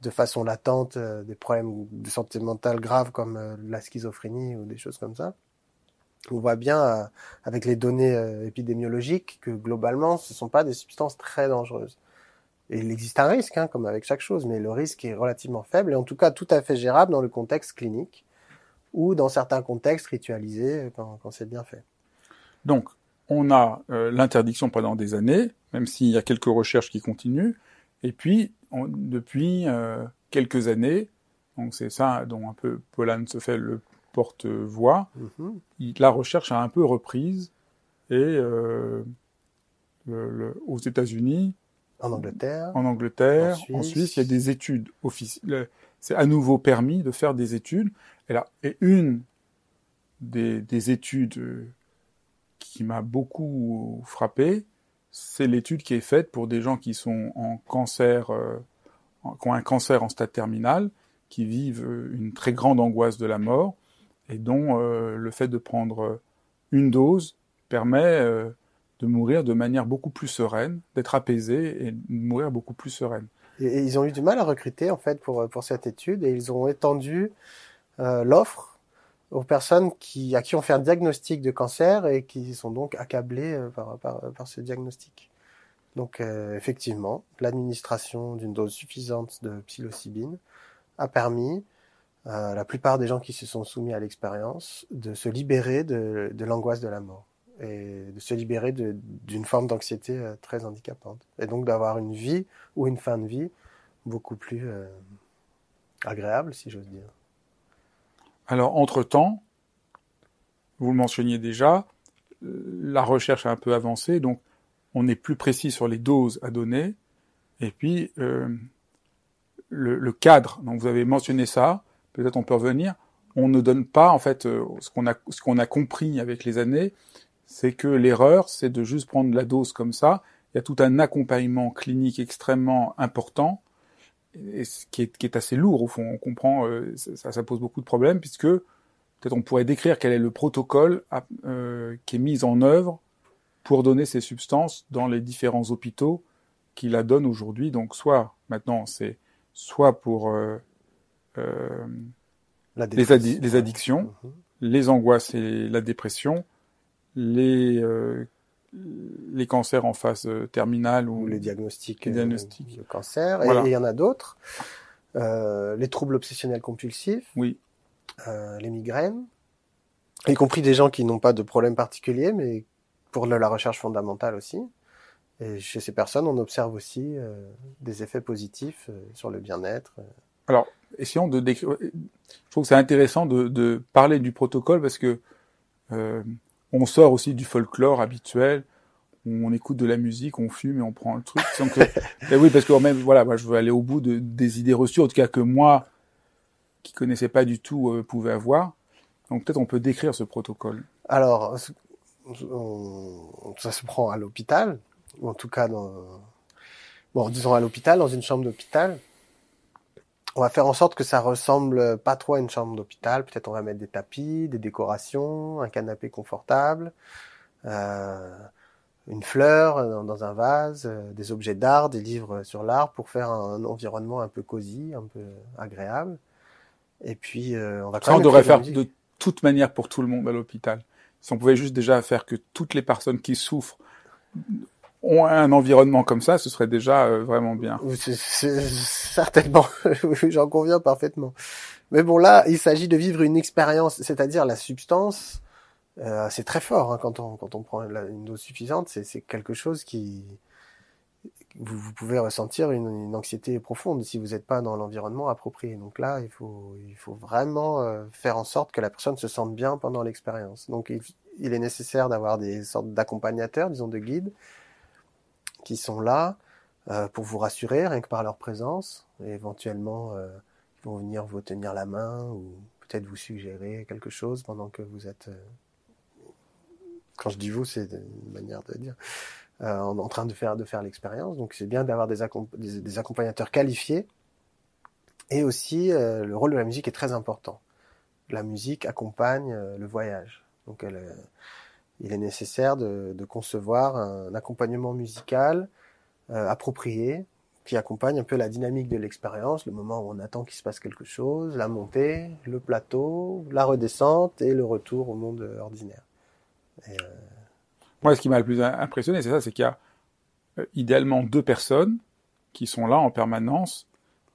de façon latente des problèmes de santé mentale graves comme la schizophrénie ou des choses comme ça. On voit bien avec les données épidémiologiques que globalement, ce ne sont pas des substances très dangereuses. Et il existe un risque, hein, comme avec chaque chose, mais le risque est relativement faible et en tout cas tout à fait gérable dans le contexte clinique ou dans certains contextes ritualisés quand, quand c'est bien fait. Donc, on a euh, l'interdiction pendant des années, même s'il y a quelques recherches qui continuent, et puis on, depuis euh, quelques années, donc c'est ça dont un peu Polan se fait le porte-voix, mm -hmm. la recherche a un peu reprise et euh, le, le, aux États-Unis, en Angleterre. En Angleterre, en Suisse, en Suisse il y a des études officielles. C'est à nouveau permis de faire des études. Et, là, et une des, des études euh, qui m'a beaucoup frappé, c'est l'étude qui est faite pour des gens qui sont en cancer, euh, qui ont un cancer en stade terminal, qui vivent euh, une très grande angoisse de la mort, et dont euh, le fait de prendre une dose permet euh, de mourir de manière beaucoup plus sereine, d'être apaisé et de mourir beaucoup plus sereine. Et, ils ont eu du mal à recruter en fait pour pour cette étude et ils ont étendu euh, l'offre aux personnes qui à qui on fait un diagnostic de cancer et qui sont donc accablées euh, par, par, par ce diagnostic. Donc euh, effectivement, l'administration d'une dose suffisante de psilocybine a permis à la plupart des gens qui se sont soumis à l'expérience de se libérer de, de l'angoisse de la mort et de se libérer d'une forme d'anxiété euh, très handicapante. Et donc d'avoir une vie ou une fin de vie beaucoup plus euh, agréable, si j'ose dire. Alors, entre-temps, vous le mentionniez déjà, la recherche a un peu avancé, donc on est plus précis sur les doses à donner, et puis euh, le, cadre, donc vous avez mentionné ça, peut-être on peut revenir, on ne donne pas, en fait, ce qu'on a compris avec les années, c'est que l'erreur, c'est de juste prendre la dose comme ça. Il y a tout un accompagnement clinique extrêmement important, et ce qui est, qui est assez lourd au fond. On comprend, euh, ça, ça, pose beaucoup de problèmes puisque peut-être on pourrait décrire quel est le protocole euh, qui est mis en œuvre pour donner ces substances dans les différents hôpitaux qui la donnent aujourd'hui. Donc soit maintenant c'est soit pour euh, euh, les, les, addictions, les angoisses et la dépression, les euh, les cancers en phase euh, terminale ou, les diagnostics, les euh, diagnostics. de cancer. Et il y en a d'autres. Les troubles obsessionnels compulsifs. Oui. Les migraines. Y compris des gens qui n'ont pas de problème particulier, mais pour la recherche fondamentale aussi. Et chez ces personnes, on observe aussi euh, des effets positifs euh, sur le bien-être. Alors, essayons de décrire. Je trouve que c'est intéressant de, de, parler du protocole parce que euh, on sort aussi du folklore habituel. On écoute de la musique, on fume et on prend le truc. Ben oui, parce que même, voilà, moi, je veux aller au bout de, des idées reçues, en tout cas que moi, qui connaissais pas du tout, euh, pouvais avoir. Donc peut-être on peut décrire ce protocole. Alors, on, ça se prend à l'hôpital, ou en tout cas dans, bon, disons à l'hôpital, dans une chambre d'hôpital. On va faire en sorte que ça ressemble pas trop à une chambre d'hôpital. Peut-être on va mettre des tapis, des décorations, un canapé confortable, euh, une fleur dans, dans un vase, euh, des objets d'art, des livres sur l'art pour faire un environnement un peu cosy, un peu agréable. Et puis euh, on va. Ça, on devrait faire de toute manière pour tout le monde à l'hôpital. Si on pouvait juste déjà faire que toutes les personnes qui souffrent ont un environnement comme ça, ce serait déjà euh, vraiment bien. certainement, j'en conviens parfaitement. Mais bon, là, il s'agit de vivre une expérience, c'est-à-dire la substance. Euh, c'est très fort hein, quand on quand on prend une dose suffisante. C'est quelque chose qui vous, pouvez ressentir une, une, anxiété profonde si vous n'êtes pas dans l'environnement approprié. Donc là, il faut il faut vraiment euh, faire en sorte que la personne se sente bien pendant l'expérience. Donc il est nécessaire d'avoir des sortes d'accompagnateurs, disons de guides, qui sont là euh, pour vous rassurer, rien que par leur présence, et éventuellement euh, ils vont venir vous tenir la main ou peut-être vous suggérer quelque chose pendant que vous êtes. Euh, quand je dis vous, c'est une manière de dire euh, en, train de faire de faire l'expérience. Donc c'est bien d'avoir des, accompagnateurs qualifiés. Et aussi, euh, le rôle de la musique est très important. La musique accompagne euh, le voyage. Donc elle, il est nécessaire de, concevoir un accompagnement musical euh, approprié qui accompagne un peu la dynamique de l'expérience, le moment où on attend qu'il se passe quelque chose, la montée, le plateau, la redescente et le retour au monde ordinaire. Euh... Moi, ce qui m'a le plus impressionné, c'est ça, c'est qu'il y a euh, idéalement deux personnes qui sont là en permanence,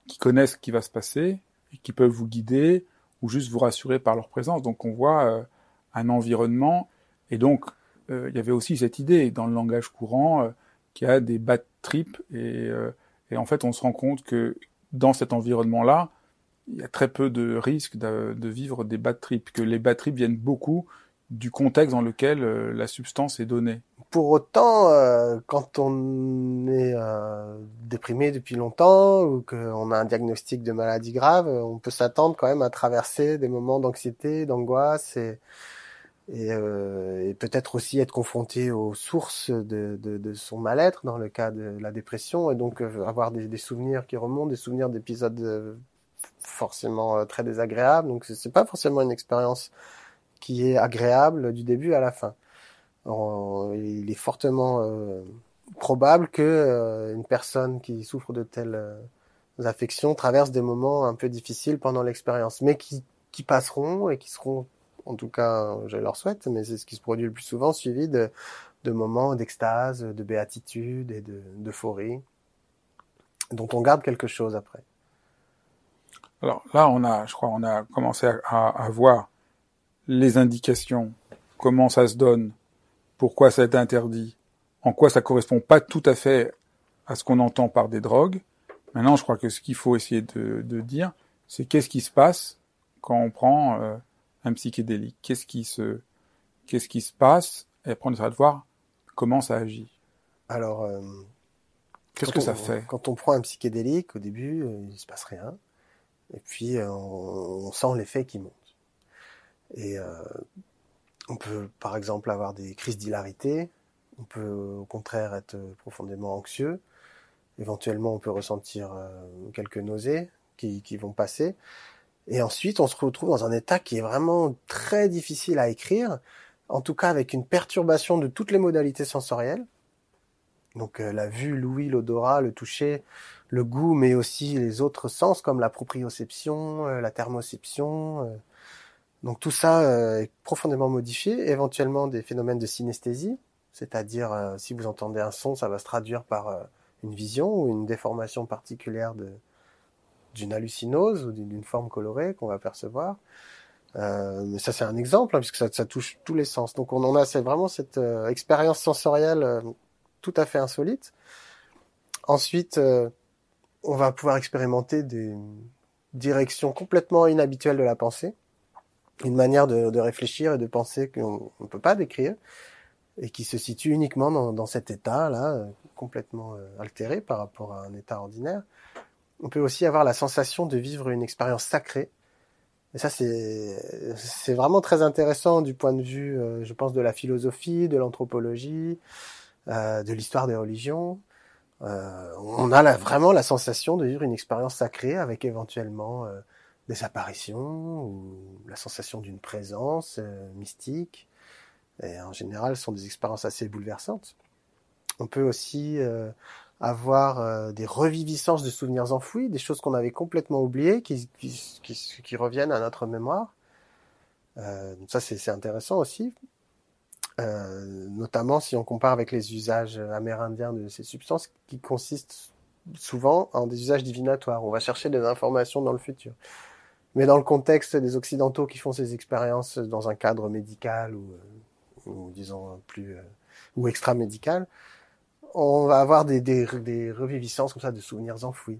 qui connaissent ce qui va se passer, et qui peuvent vous guider ou juste vous rassurer par leur présence. Donc on voit un environnement et donc, euh, il y avait aussi cette idée dans le langage courant euh, qu'il y a des bad trips et, euh, et, en fait, on se rend compte que dans cet environnement-là, il y a très peu de risques de, de, vivre des bad trips, que les bad trips viennent beaucoup du contexte dans lequel euh, la substance est donnée. Pour autant, euh, quand on est euh, déprimé depuis longtemps ou qu'on a un diagnostic de maladie grave, on peut s'attendre quand même à traverser des moments d'anxiété, d'angoisse et, et, euh, et peut-être aussi être confronté aux sources de, de, de son mal-être dans le cas de la dépression et donc euh, avoir des, des, souvenirs qui remontent, des souvenirs d'épisodes euh, forcément euh, très désagréables. Donc c'est pas forcément une expérience qui est agréable du début à la fin. Il est fortement probable que une personne qui souffre de telles affections traverse des moments un peu difficiles pendant l'expérience, mais qui, qui passeront et qui seront en tout cas, je leur souhaite, mais c'est ce qui se produit le plus souvent, suivi de, de moments d'extase, de béatitude et d'euphorie, de, dont on garde quelque chose après. Alors là, on a, je crois, on a commencé à, à, à voir les indications, comment ça se donne, pourquoi ça est interdit, en quoi ça correspond pas tout à fait à ce qu'on entend par des drogues. Maintenant, je crois que ce qu'il faut essayer de, de dire, c'est qu'est-ce qui se passe quand on prend euh, un psychédélique. Qu'est-ce qui se, qu'est-ce qui se passe? Et après, on essaiera de voir comment ça agit. Alors, euh, qu'est-ce que on, ça fait? Quand on prend un psychédélique, au début, euh, il se passe rien, et puis euh, on, on, sent l'effet qui monte. Et On peut par exemple avoir des crises d'hilarité, on peut au contraire être profondément anxieux, éventuellement on peut ressentir quelques nausées qui, qui vont passer, et ensuite on se retrouve dans un état qui est vraiment très difficile à écrire, en tout cas avec une perturbation de toutes les modalités sensorielles, donc euh, la vue, l'ouïe, l'odorat, le toucher, le goût, mais aussi les autres sens comme la proprioception, euh, la thermoception. Euh. Donc tout ça est profondément modifié, éventuellement des phénomènes de synesthésie, c'est-à-dire si vous entendez un son, ça va se traduire par une vision ou une déformation particulière de d'une hallucinose ou d'une forme colorée qu'on va percevoir. mais ça c'est un exemple hein, puisque ça, touche tous les sens. Donc on a vraiment cette expérience sensorielle tout à fait insolite. Ensuite, euh, on va pouvoir expérimenter des directions complètement inhabituelles de la pensée, une manière de, réfléchir et de penser qu'on ne peut pas décrire, et qui se situe uniquement dans, cet état-là, complètement euh, altéré par rapport à un état ordinaire. On peut aussi avoir la sensation de vivre une expérience sacrée. Et ça, c'est, vraiment très intéressant du point de vue, euh, je pense, de la philosophie, de l'anthropologie, euh, de l'histoire des religions. Euh, on a vraiment la sensation de vivre une expérience sacrée avec éventuellement des apparitions ou la sensation d'une présence mystique. Et en général, ce sont des expériences assez bouleversantes. On peut aussi avoir des reviviscences de souvenirs enfouis, des choses qu'on avait complètement oubliées, qui, qui, qui, reviennent à notre mémoire. Euh, ça, c'est intéressant aussi. Euh, notamment si on compare avec les usages amérindiens de ces substances qui consistent souvent en des usages divinatoires. On va chercher des informations dans le futur. Mais dans le contexte des Occidentaux qui font ces expériences dans un cadre médical ou, euh, ou disons plus euh, ou extra médical, on va avoir des, des, des, reviviscences comme ça de souvenirs enfouis.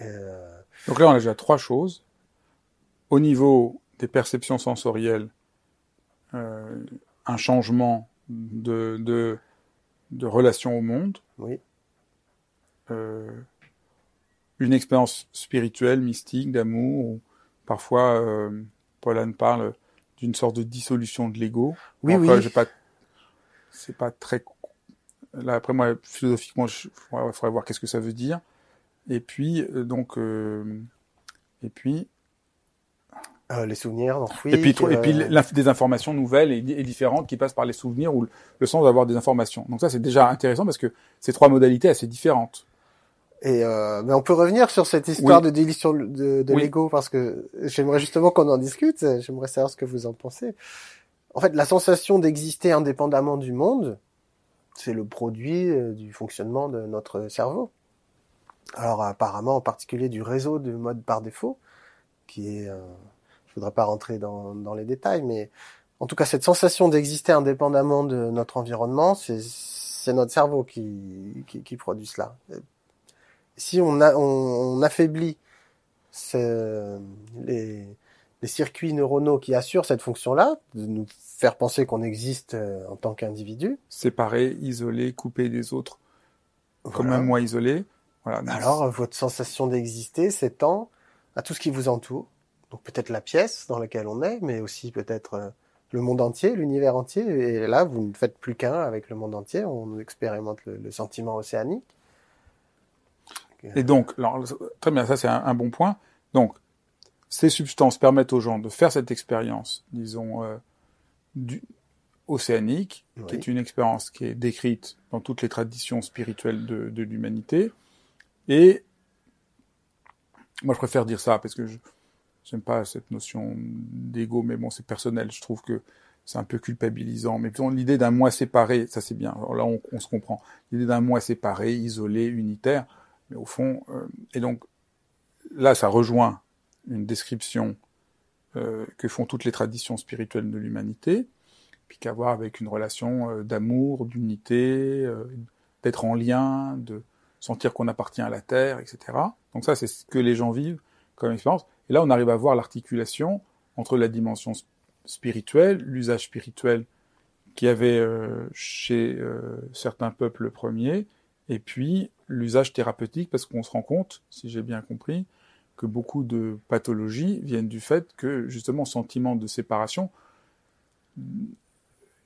Euh... Donc là, on a déjà trois choses. Au niveau des perceptions sensorielles, euh, un changement de, de, de relation au monde. Oui. Euh, une expérience spirituelle, mystique, d'amour, ou parfois Paul Anne parle d'une sorte de dissolution de l'ego. Oui, oui. Pas, c'est pas très. Là, après moi, philosophiquement, il faudrait voir qu'est-ce que ça veut dire. Et puis, euh, donc, euh, et puis, euh, les souvenirs enfouis. Et puis, et puis euh, des informations nouvelles et, différentes qui passent par les souvenirs ou le, sens d'avoir des informations. Donc ça, c'est déjà intéressant parce que c'est trois modalités assez différentes. Et euh, mais on peut revenir sur cette histoire de délition de, de l'ego parce que j'aimerais justement qu'on en discute. J'aimerais savoir ce que vous en pensez. En fait, la sensation d'exister indépendamment du monde, c'est le produit euh, du fonctionnement de notre cerveau. Alors apparemment, en particulier du réseau de mode par défaut, qui est je voudrais pas rentrer dans, les détails, mais en tout cas, cette sensation d'exister indépendamment de notre environnement, c'est notre cerveau qui, qui, qui, produit cela. Si on, a, on, affaiblit les, les circuits neuronaux qui assurent cette fonction-là, de nous faire penser qu'on existe euh, en tant qu'individu. Séparé, isolé, coupé des autres, comme un moi isolé. Voilà. Alors, votre sensation d'exister s'étend à tout ce qui vous entoure. Donc peut-être la pièce dans laquelle on est, mais aussi peut-être euh, le monde entier, l'univers entier. Et là, vous ne faites plus qu'un avec le monde entier. On expérimente le, sentiment océanique. Et donc, alors, très bien, ça c'est un, bon point. Donc, ces substances permettent aux gens de faire cette expérience, disons, euh, du, océanique, qui est une expérience qui est décrite dans toutes les traditions spirituelles de, de l'humanité. Et moi, je préfère dire ça parce que je, J'aime pas cette notion d'ego, mais bon, c'est personnel. Je trouve que c'est un peu culpabilisant. Mais l'idée d'un moi séparé, ça c'est bien. Alors là, on, on se comprend. L'idée d'un moi séparé, isolé, unitaire. Mais au fond, euh, et donc là, ça rejoint une description euh, que font toutes les traditions spirituelles de l'humanité, puis qu'à voir avec une relation euh, d'amour, d'unité, euh, d'être en lien, de sentir qu'on appartient à la terre, etc. Donc ça, c'est ce que les gens vivent comme expérience. Et là, on arrive à voir l'articulation entre la dimension spirituelle, l'usage spirituel qui avait euh, chez certains peuples premiers, et puis l'usage thérapeutique, parce qu'on se rend compte, si j'ai bien compris, que beaucoup de pathologies viennent du fait que justement sentiment de séparation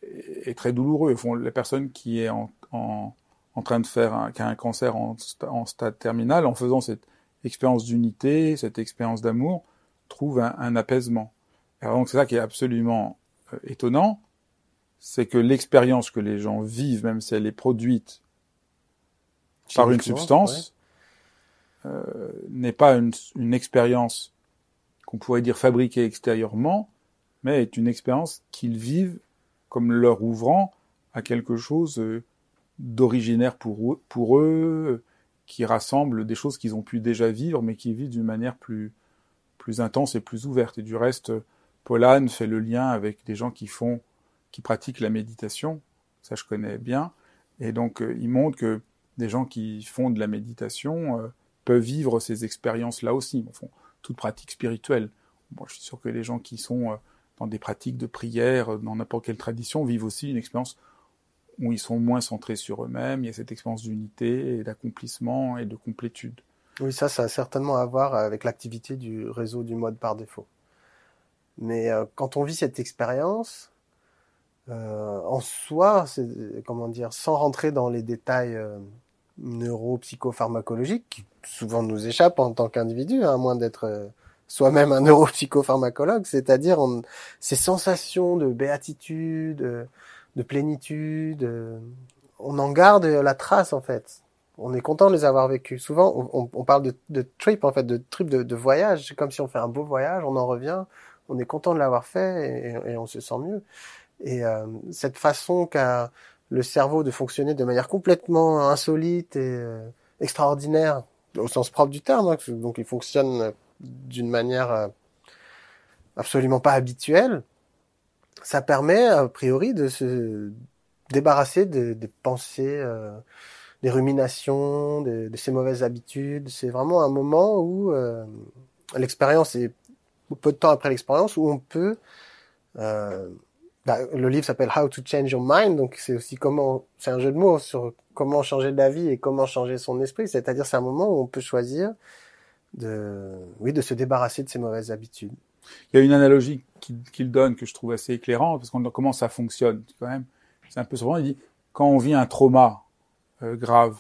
est très douloureux. Au fond, la personne qui est en, en, en train de faire un, qui a un cancer en, en stade terminal, en faisant cette expérience d'unité, cette expérience d'amour, trouve un, un, apaisement. Alors donc c'est ça qui est absolument euh, étonnant, c'est que l'expérience que les gens vivent, même si elle est produite par une substance. Euh, n'est pas une, expérience qu'on pourrait dire fabriquée extérieurement, mais est une expérience qu'ils vivent comme leur ouvrant à quelque chose euh, d'originaire pour eux, eux, qui rassemble des choses qu'ils ont pu déjà vivre, mais qui vivent d'une manière plus, plus intense et plus ouverte. Et du reste, Polan fait le lien avec des gens qui font, qui pratiquent la méditation. Ça, je connais bien. Et donc, euh, il montre que des gens qui font de la méditation euh, peuvent vivre ces expériences-là aussi. Au fond, toute pratique spirituelle. Je suis sûr que les gens qui sont euh, dans des pratiques de prière, dans n'importe quelle tradition, vivent aussi une expérience où ils sont moins centrés sur eux-mêmes. Il y a cette expérience d'unité et d'accomplissement et de complétude. Oui, ça, ça a certainement à voir avec l'activité du réseau du mode par défaut. Mais euh, quand on vit cette expérience, euh, en soi, comment dire, sans rentrer dans les détails euh, neuropsychopharmacologiques qui souvent nous échappent en tant qu'individu, hein, à moins d'être euh, soi-même un neuropsychopharmacologue, c'est-à-dire ces sensations de béatitude, de plénitude, euh, on en garde la trace en fait. On est content de les avoir vécus. Souvent, on, on parle de, de, trip en fait, de trip de, de voyage. C'est comme si on fait un beau voyage, on en revient, on est content de l'avoir fait et, et, on se sent mieux. Et euh, cette façon qu'a le cerveau de fonctionner de manière complètement insolite et euh, extraordinaire, au sens propre du terme, hein, donc il fonctionne d'une manière euh, absolument pas habituelle, ça permet a priori de se débarrasser des de pensées, euh, des ruminations, de, de, ces mauvaises habitudes. C'est vraiment un moment où euh, l'expérience est peu de temps après l'expérience où on peut euh, le livre s'appelle How to Change Your Mind, donc c'est aussi comment, c'est un jeu de mots sur comment changer vie et comment changer son esprit. C'est-à-dire c'est un moment où on peut choisir de, oui, de se débarrasser de ses mauvaises habitudes. Il y a une analogie qu'il qu donne que je trouve assez éclairante parce qu'on comment ça fonctionne quand même. C'est un peu souvent il dit quand on vit un trauma euh, grave,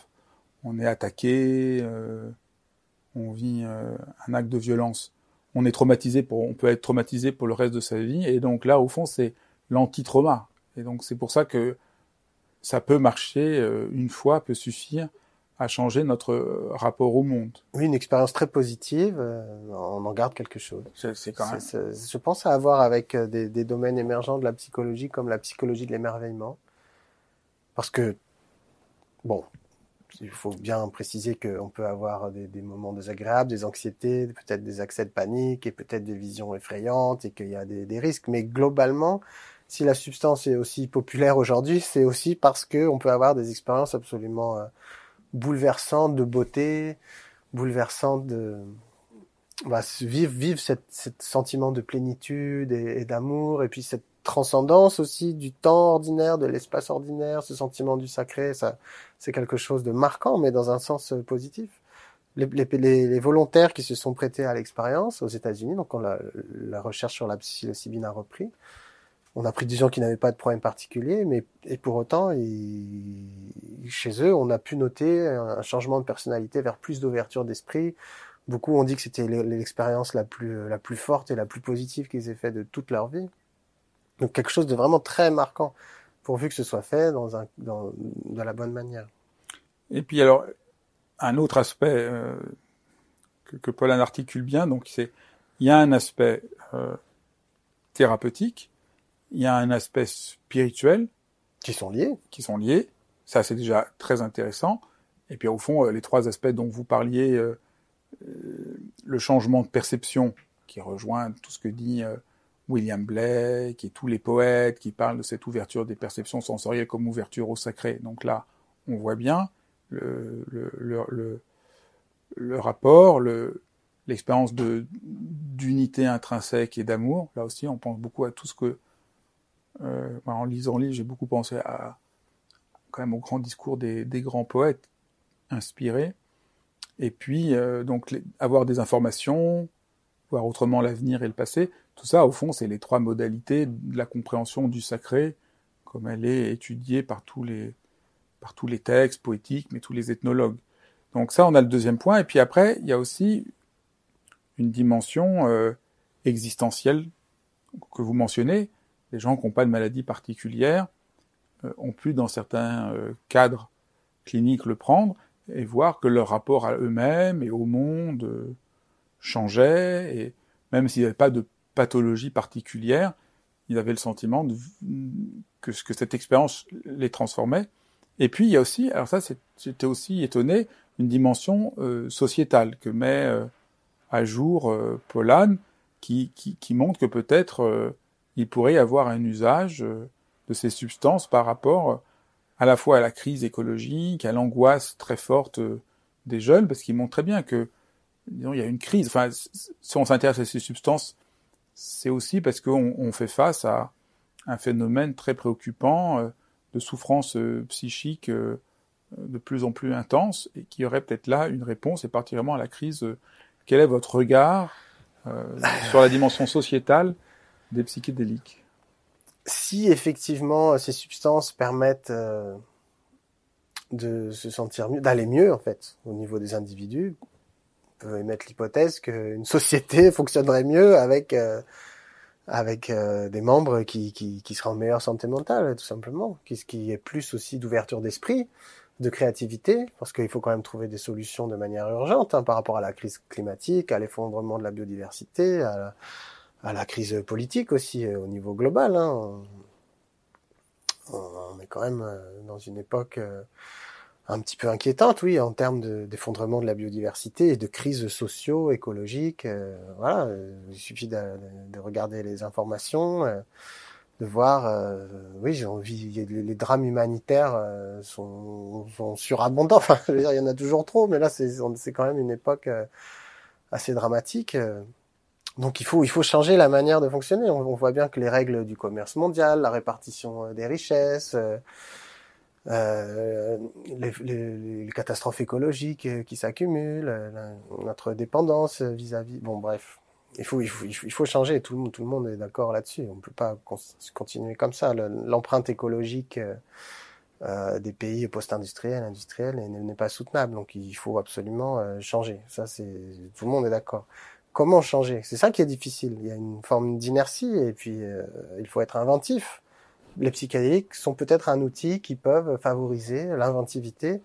on est attaqué, euh, on vit euh, un acte de violence, on est traumatisé pour, on peut être traumatisé pour le reste de sa vie et donc là au fond c'est l'anti-trauma. Et donc c'est pour ça que ça peut marcher euh, une fois, peut suffire à changer notre euh, rapport au monde. Oui, une expérience très positive, euh, on en garde quelque chose. C'est quand même. C est, c est, je pense à avoir avec des, des, domaines émergents de la psychologie comme la psychologie de l'émerveillement. Parce que, bon, il faut bien préciser qu'on peut avoir des, des, moments désagréables, des anxiétés, peut-être des accès de panique et peut-être des visions effrayantes et qu'il y a des, des risques. Mais globalement, si la substance est aussi populaire aujourd'hui, c'est aussi parce que on peut avoir des expériences absolument euh, bouleversantes de beauté, bouleversantes de bah, vivre vivre cette, cette sentiment de plénitude et, d'amour et puis cette transcendance aussi du temps ordinaire, de l'espace ordinaire, ce sentiment du sacré, ça c'est quelque chose de marquant, mais dans un sens positif. Les, les, les volontaires qui se sont prêtés à l'expérience aux États-Unis, donc on la, la recherche sur la psilocybine a repris, on a pris des gens qui n'avaient pas de problème particulier, mais et pour autant, ils, chez eux, on a pu noter un changement de personnalité vers plus d'ouverture d'esprit. Beaucoup ont dit que c'était l'expérience la plus la plus forte et la plus positive qu'ils aient fait de toute leur vie. Donc quelque chose de vraiment très marquant, pourvu que ce soit fait dans un dans de la bonne manière. Et puis alors un autre aspect euh, que, que Paul en articule bien, donc c'est il y a un aspect euh, thérapeutique il y a un aspect spirituel. Qui sont liés. Qui sont liés. Ça, c'est déjà très intéressant. Et puis, au fond, euh, les trois aspects dont vous parliez, euh, euh, le changement de perception, qui rejoint tout ce que dit euh, William Blake et tous les poètes qui parlent de cette ouverture des perceptions sensorielles comme ouverture au sacré. Donc là, on voit bien le, le, le, le, le rapport, le, l'expérience de d'unité intrinsèque et d'amour. Là aussi, on pense beaucoup à tout ce que euh, en lisant le livre, j'ai beaucoup pensé à quand même au grand discours des, grands poètes inspirés. Et puis, euh, donc, avoir des informations, voir autrement l'avenir et le passé. Tout ça, au fond, c'est les trois modalités de la compréhension du sacré, comme elle est étudiée par tous les, par tous les textes poétiques, mais tous les ethnologues. Donc ça, on a le deuxième point. Et puis après, il y a aussi une dimension euh, existentielle que vous mentionnez. Les gens qui n'ont pas de maladie particulière euh, ont pu, dans certains euh, cadres cliniques, le prendre et voir que leur rapport à eux-mêmes et au monde euh, changeait. Et même s'il n'y avait pas de pathologie particulière, ils avaient le sentiment que, cette expérience les transformait. Et puis il y a aussi, alors ça j'étais aussi étonné, une dimension sociétale que met à jour Polan, qui, montre que peut-être il pourrait y avoir un usage de ces substances par rapport à la fois à la crise écologique, à l'angoisse très forte des jeunes, parce qu'il montre très bien que disons, il y a une crise. Enfin, si on s'intéresse à ces substances, c'est aussi parce qu'on on fait face à un phénomène très préoccupant de souffrance psychique de plus en plus intense et qui aurait peut-être là une réponse, et particulièrement à la crise. Quel est votre regard euh, sur la dimension sociétale des psychédéliques. Si effectivement ces substances permettent euh, de se sentir mieux, d'aller mieux en fait au niveau des individus, on peut émettre l'hypothèse qu'une société fonctionnerait mieux avec euh, avec euh, des membres qui, qui, qui seraient en meilleure santé mentale, tout simplement, qui, qui est plus aussi d'ouverture d'esprit, de créativité, parce qu'il faut quand même trouver des solutions de manière urgente hein, par rapport à la crise climatique, à l'effondrement de la biodiversité, à la, à la, crise politique aussi euh, au niveau global. Hein. On, est quand même euh, dans une époque euh, un petit peu inquiétante, oui, en termes d'effondrement de, la biodiversité et de crises socio-écologiques. Euh, voilà, il suffit de, de, regarder les informations de voir, oui, j'ai envie, les, drames humanitaires sont, sont, surabondants. Enfin, je veux dire, il y en a toujours trop, mais là, c'est quand même une époque assez dramatique. Euh. Donc, il faut, il faut changer la manière de fonctionner. On, voit bien que les règles du commerce mondial, la répartition des richesses, les, les, les, catastrophes écologiques qui s'accumulent, notre dépendance vis-à-vis. -vis, bon, bref, il faut, il faut, il faut changer. Tout le monde, est d'accord là-dessus. On peut pas continuer comme ça. L'empreinte écologique euh, euh, des pays post-industriels, industriels, n'est pas soutenable. Donc, il faut absolument euh, changer. Ça, c'est tout le monde est d'accord. Comment changer? C'est ça qui est difficile. Il y a une forme d'inertie et puis euh, il faut être inventif. Les psychédéliques sont peut-être un outil qui peuvent favoriser l'inventivité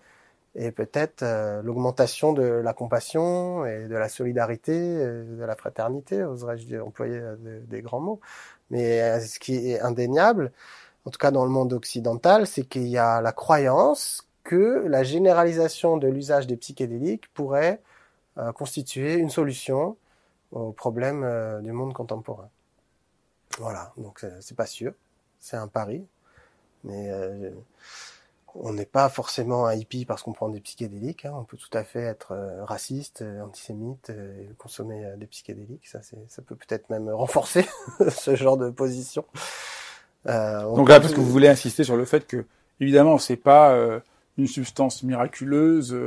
et peut-être euh, l'augmentation de la compassion et de la solidarité, euh, de la fraternité, oserais-je employer euh, des grands mots. Mais ce qui est indéniable, en tout cas dans le monde occidental, c'est qu'il y a la croyance que la généralisation de l'usage des psychédéliques pourrait constituer une solution aux problèmes du monde contemporain. Voilà, donc c'est pas sûr, c'est un pari, mais on n'est pas forcément un hippie parce qu'on prend des psychédéliques. Hein. On peut tout à fait être euh, raciste, euh, antisémite euh, et consommer des psychédéliques. Ça, ça peut peut-être même renforcer ce genre de position. Donc là, parce que vous voulez insister sur le fait que, évidemment, c'est pas une substance miraculeuse.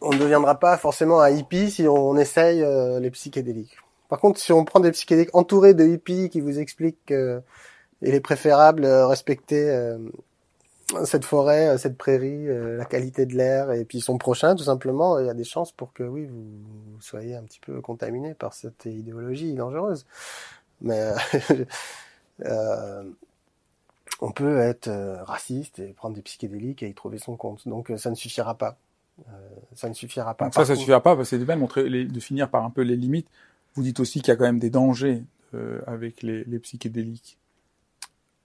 On ne deviendra pas forcément un hippie si on essaye les psychédéliques. Par contre, si on prend des psychédéliques entourés de hippies qui vous expliquent qu'il est préférable respecter cette forêt, euh, cette prairie, euh, la qualité de l'air et puis son prochain, tout simplement, il y a des chances pour que oui, vous, soyez un petit peu contaminé par cette idéologie dangereuse. Mais euh, on peut être raciste et prendre des psychédéliques et y trouver son compte. Donc ça ne suffira pas. Ça ne suffira pas. Donc ça, ça ne suffira pas parce que c'est de même montrer les, de finir par un peu les limites. Vous dites aussi qu'il y a quand même des dangers avec les, les psychédéliques.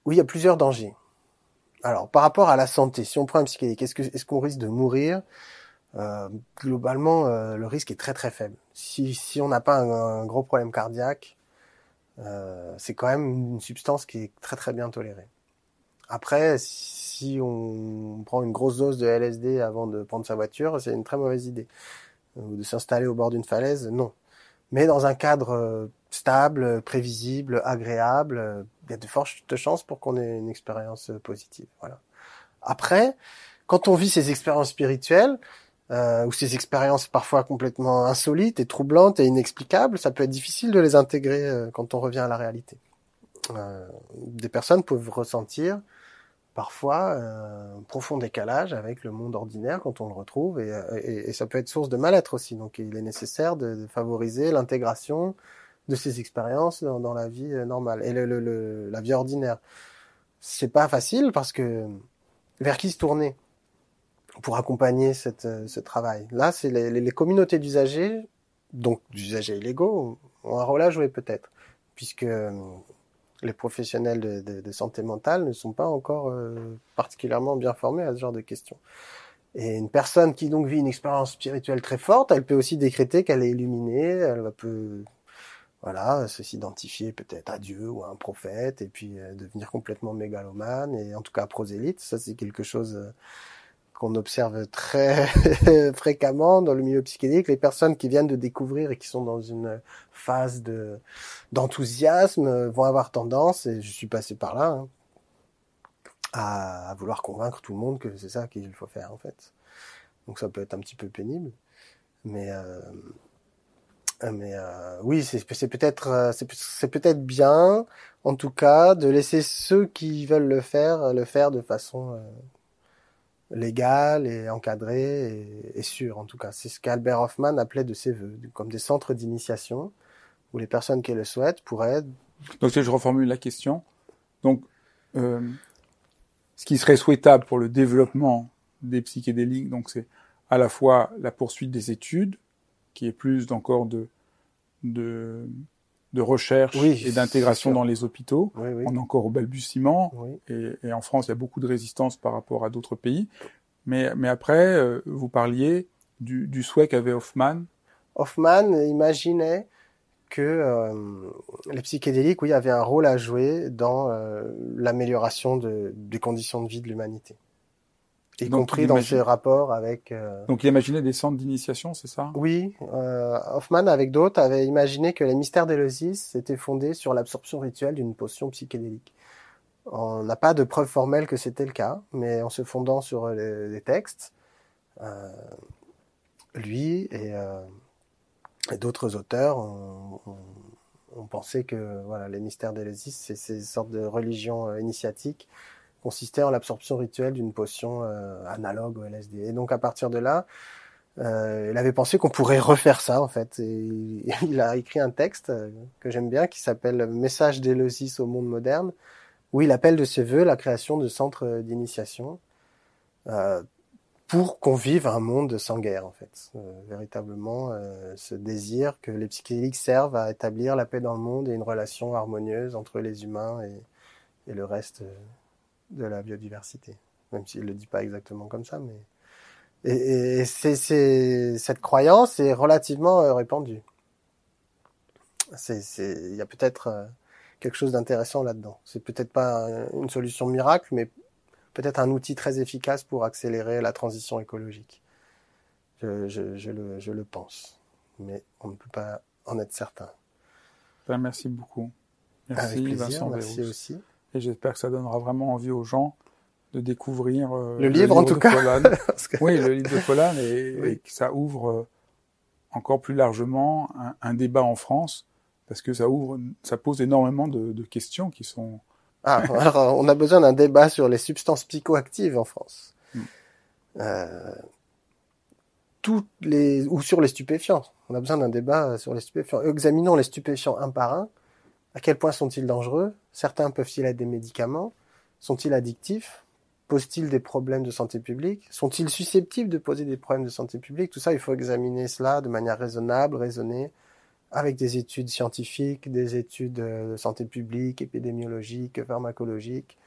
Oui, il y a plusieurs dangers. Alors, par rapport à la santé, si on prend un psychédélique, est-ce qu'on est qu'on risque de mourir? Euh, Globalement, euh, le risque est très très faible. Si, si on n'a pas un, un, gros problème cardiaque, euh, c'est quand même une substance qui est très très bien tolérée. Après, si on prend une grosse dose de LSD avant de prendre sa voiture, c'est une très mauvaise idée. Ou de s'installer au bord d'une falaise, non. Mais dans un cadre euh, stable, prévisible, agréable, il y a de fortes chances pour qu'on ait une expérience positive. Voilà. Après, quand on vit ces expériences spirituelles, euh, ou ces expériences parfois complètement insolites et troublantes et inexplicables, ça peut être difficile de les intégrer euh, quand on revient à la réalité. Euh, des personnes peuvent ressentir parfois un profond décalage avec le monde ordinaire quand on le retrouve et, et, ça peut être source de mal-être aussi. Donc il est nécessaire de, favoriser l'intégration de ces expériences dans, la vie normale et la vie ordinaire. C'est pas facile parce que vers qui se tourner pour accompagner cette, ce travail? Là, c'est les, les, communautés d'usagers, donc d'usagers illégaux, ont un rôle à jouer peut-être, puisque les professionnels de, santé mentale ne sont pas encore euh, particulièrement bien formés à ce genre de questions. Et une personne qui donc vit une expérience spirituelle très forte, elle peut aussi décréter qu'elle est illuminée, elle peut voilà, se s'identifier peut-être à Dieu ou à un prophète, et puis euh, devenir complètement mégalomane, et en tout cas prosélyte. Ça, c'est quelque chose euh, qu'on observe très fréquemment dans le milieu psychédélique, les personnes qui viennent de découvrir et qui sont dans une phase de d'enthousiasme vont avoir tendance, et je suis passé par là, hein, à, vouloir convaincre tout le monde que c'est ça qu'il faut faire en fait. Donc ça peut être un petit peu pénible, mais euh, euh, oui, c'est peut-être euh, bien, en tout cas, de laisser ceux qui veulent le faire le faire de façon euh, légal et encadré et, et en tout cas. C'est ce qu'Albert Hoffman appelait de ses voeux, comme des centres d'initiation où les personnes qui le souhaitent pourraient. Donc je reformule la question. Donc euh, ce qui serait souhaitable pour le développement des psychédéliques, donc c'est à la fois la poursuite des études, qui est plus encore de de de recherche oui, et d'intégration dans les hôpitaux. Oui, oui. On est encore au balbutiement. Et, et, en France, il y a beaucoup de résistance par rapport à d'autres pays. Mais, mais après, euh, vous parliez du, du souhait qu'avait Hoffman. Hoffman imaginait que euh, les psychédéliques, oui, avaient un rôle à jouer dans euh, l'amélioration de, des conditions de vie de l'humanité y Donc, compris dans ses rapports avec. Euh... Donc il imaginait des centres d'initiation, c'est ça? Oui, euh, Hoffman avec d'autres avait imaginé que les mystères d'Éleusis étaient fondés sur l'absorption rituelle d'une potion psychédélique. On n'a pas de preuve formelle que c'était le cas, mais en se fondant sur les, les textes, euh, lui et, euh, et d'autres auteurs ont, ont, ont, pensé que voilà les mystères d'Éleusis, c'est ces sortes de religions euh, initiatiques consistait en l'absorption rituelle d'une potion euh, analogue au LSD. Et donc à partir de là, euh, il avait pensé qu'on pourrait refaire ça en fait. Et il a écrit un texte euh, que j'aime bien qui s'appelle Message d'Éleusis au monde moderne, où il appelle de ses voeux la création de centres d'initiation pour qu'on vive un monde sans guerre en fait. Véritablement ce désir que les psychédéliques servent à établir la paix dans le monde et une relation harmonieuse entre les humains et le reste de la biodiversité, même s'il le dit pas exactement comme ça, mais et, et c'est, c'est, cette croyance est relativement euh, répandue. C'est, c'est, il y a peut-être euh, quelque chose d'intéressant là-dedans. C'est peut-être pas une solution miracle, mais peut-être un outil très efficace pour accélérer la transition écologique. Je, je, je, le, je le pense, mais on ne peut pas en être certain. Ben, merci beaucoup. Merci, Avec plaisir, Vincent merci aussi. Et j'espère que ça donnera vraiment envie aux gens de découvrir euh, le, le, livre, en tout cas. que... Oui, le livre de Polan et, oui. et, que ça ouvre euh, encore plus largement un, un, débat en France parce que ça ouvre, ça pose énormément de, de questions qui sont. Ah, alors on a besoin d'un débat sur les substances psychoactives en France. Hmm. Euh, toutes les ou sur les stupéfiants. On a besoin d'un débat sur les stupéfiants. Examinons les stupéfiants un par un. À quel point sont-ils dangereux? Certains peuvent-ils être des médicaments? Sont-ils addictifs? Posent-ils des problèmes de santé publique? Sont-ils susceptibles de poser des problèmes de santé publique? Tout ça, il faut examiner cela de manière raisonnable, raisonnée, avec des études scientifiques, des études de santé publique, épidémiologiques, pharmacologiques.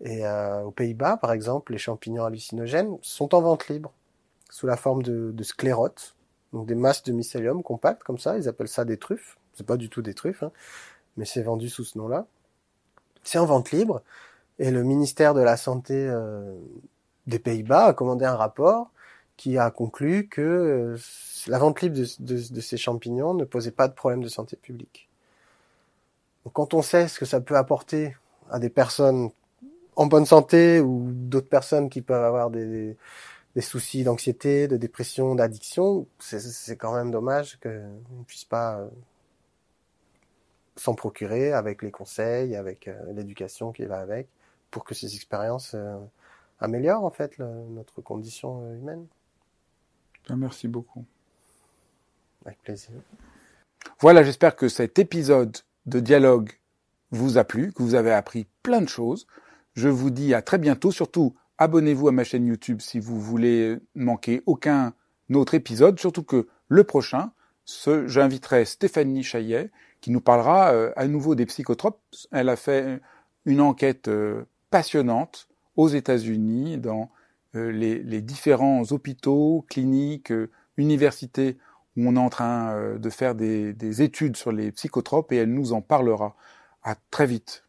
Et euh, aux Pays-Bas, par exemple, les champignons hallucinogènes sont en vente libre, sous la forme de, de sclérotes, donc des masses de mycélium compactes comme ça. Ils appellent ça des truffes. C'est pas du tout des truffes, hein, mais c'est vendu sous ce nom-là. C'est en vente libre et le ministère de la Santé euh, des Pays-Bas a commandé un rapport qui a conclu que euh, la vente libre de, ces champignons ne posait pas de problème de santé publique. Donc, quand on sait ce que ça peut apporter à des personnes en bonne santé ou d'autres personnes qui peuvent avoir des, des soucis d'anxiété, de dépression, d'addiction, c'est quand même dommage qu'on ne puisse pas euh, s'en procurer avec les conseils, avec euh, l'éducation qui va avec, pour que ces expériences euh, améliorent en fait notre condition humaine. Ben, merci beaucoup. Avec plaisir. Voilà, j'espère que cet épisode de dialogue vous a plu, que vous avez appris plein de choses. Je vous dis à très bientôt, surtout Abonnez-vous à ma chaîne YouTube si vous voulez manquer aucun autre épisode, surtout que le prochain, j'inviterai Stéphanie Chaillet qui nous parlera euh, à nouveau des psychotropes. Elle a fait une enquête euh, passionnante aux États-Unis dans euh, les, différents hôpitaux, cliniques, universités où on est en train de faire des études sur les psychotropes et elle nous en parlera. À très vite.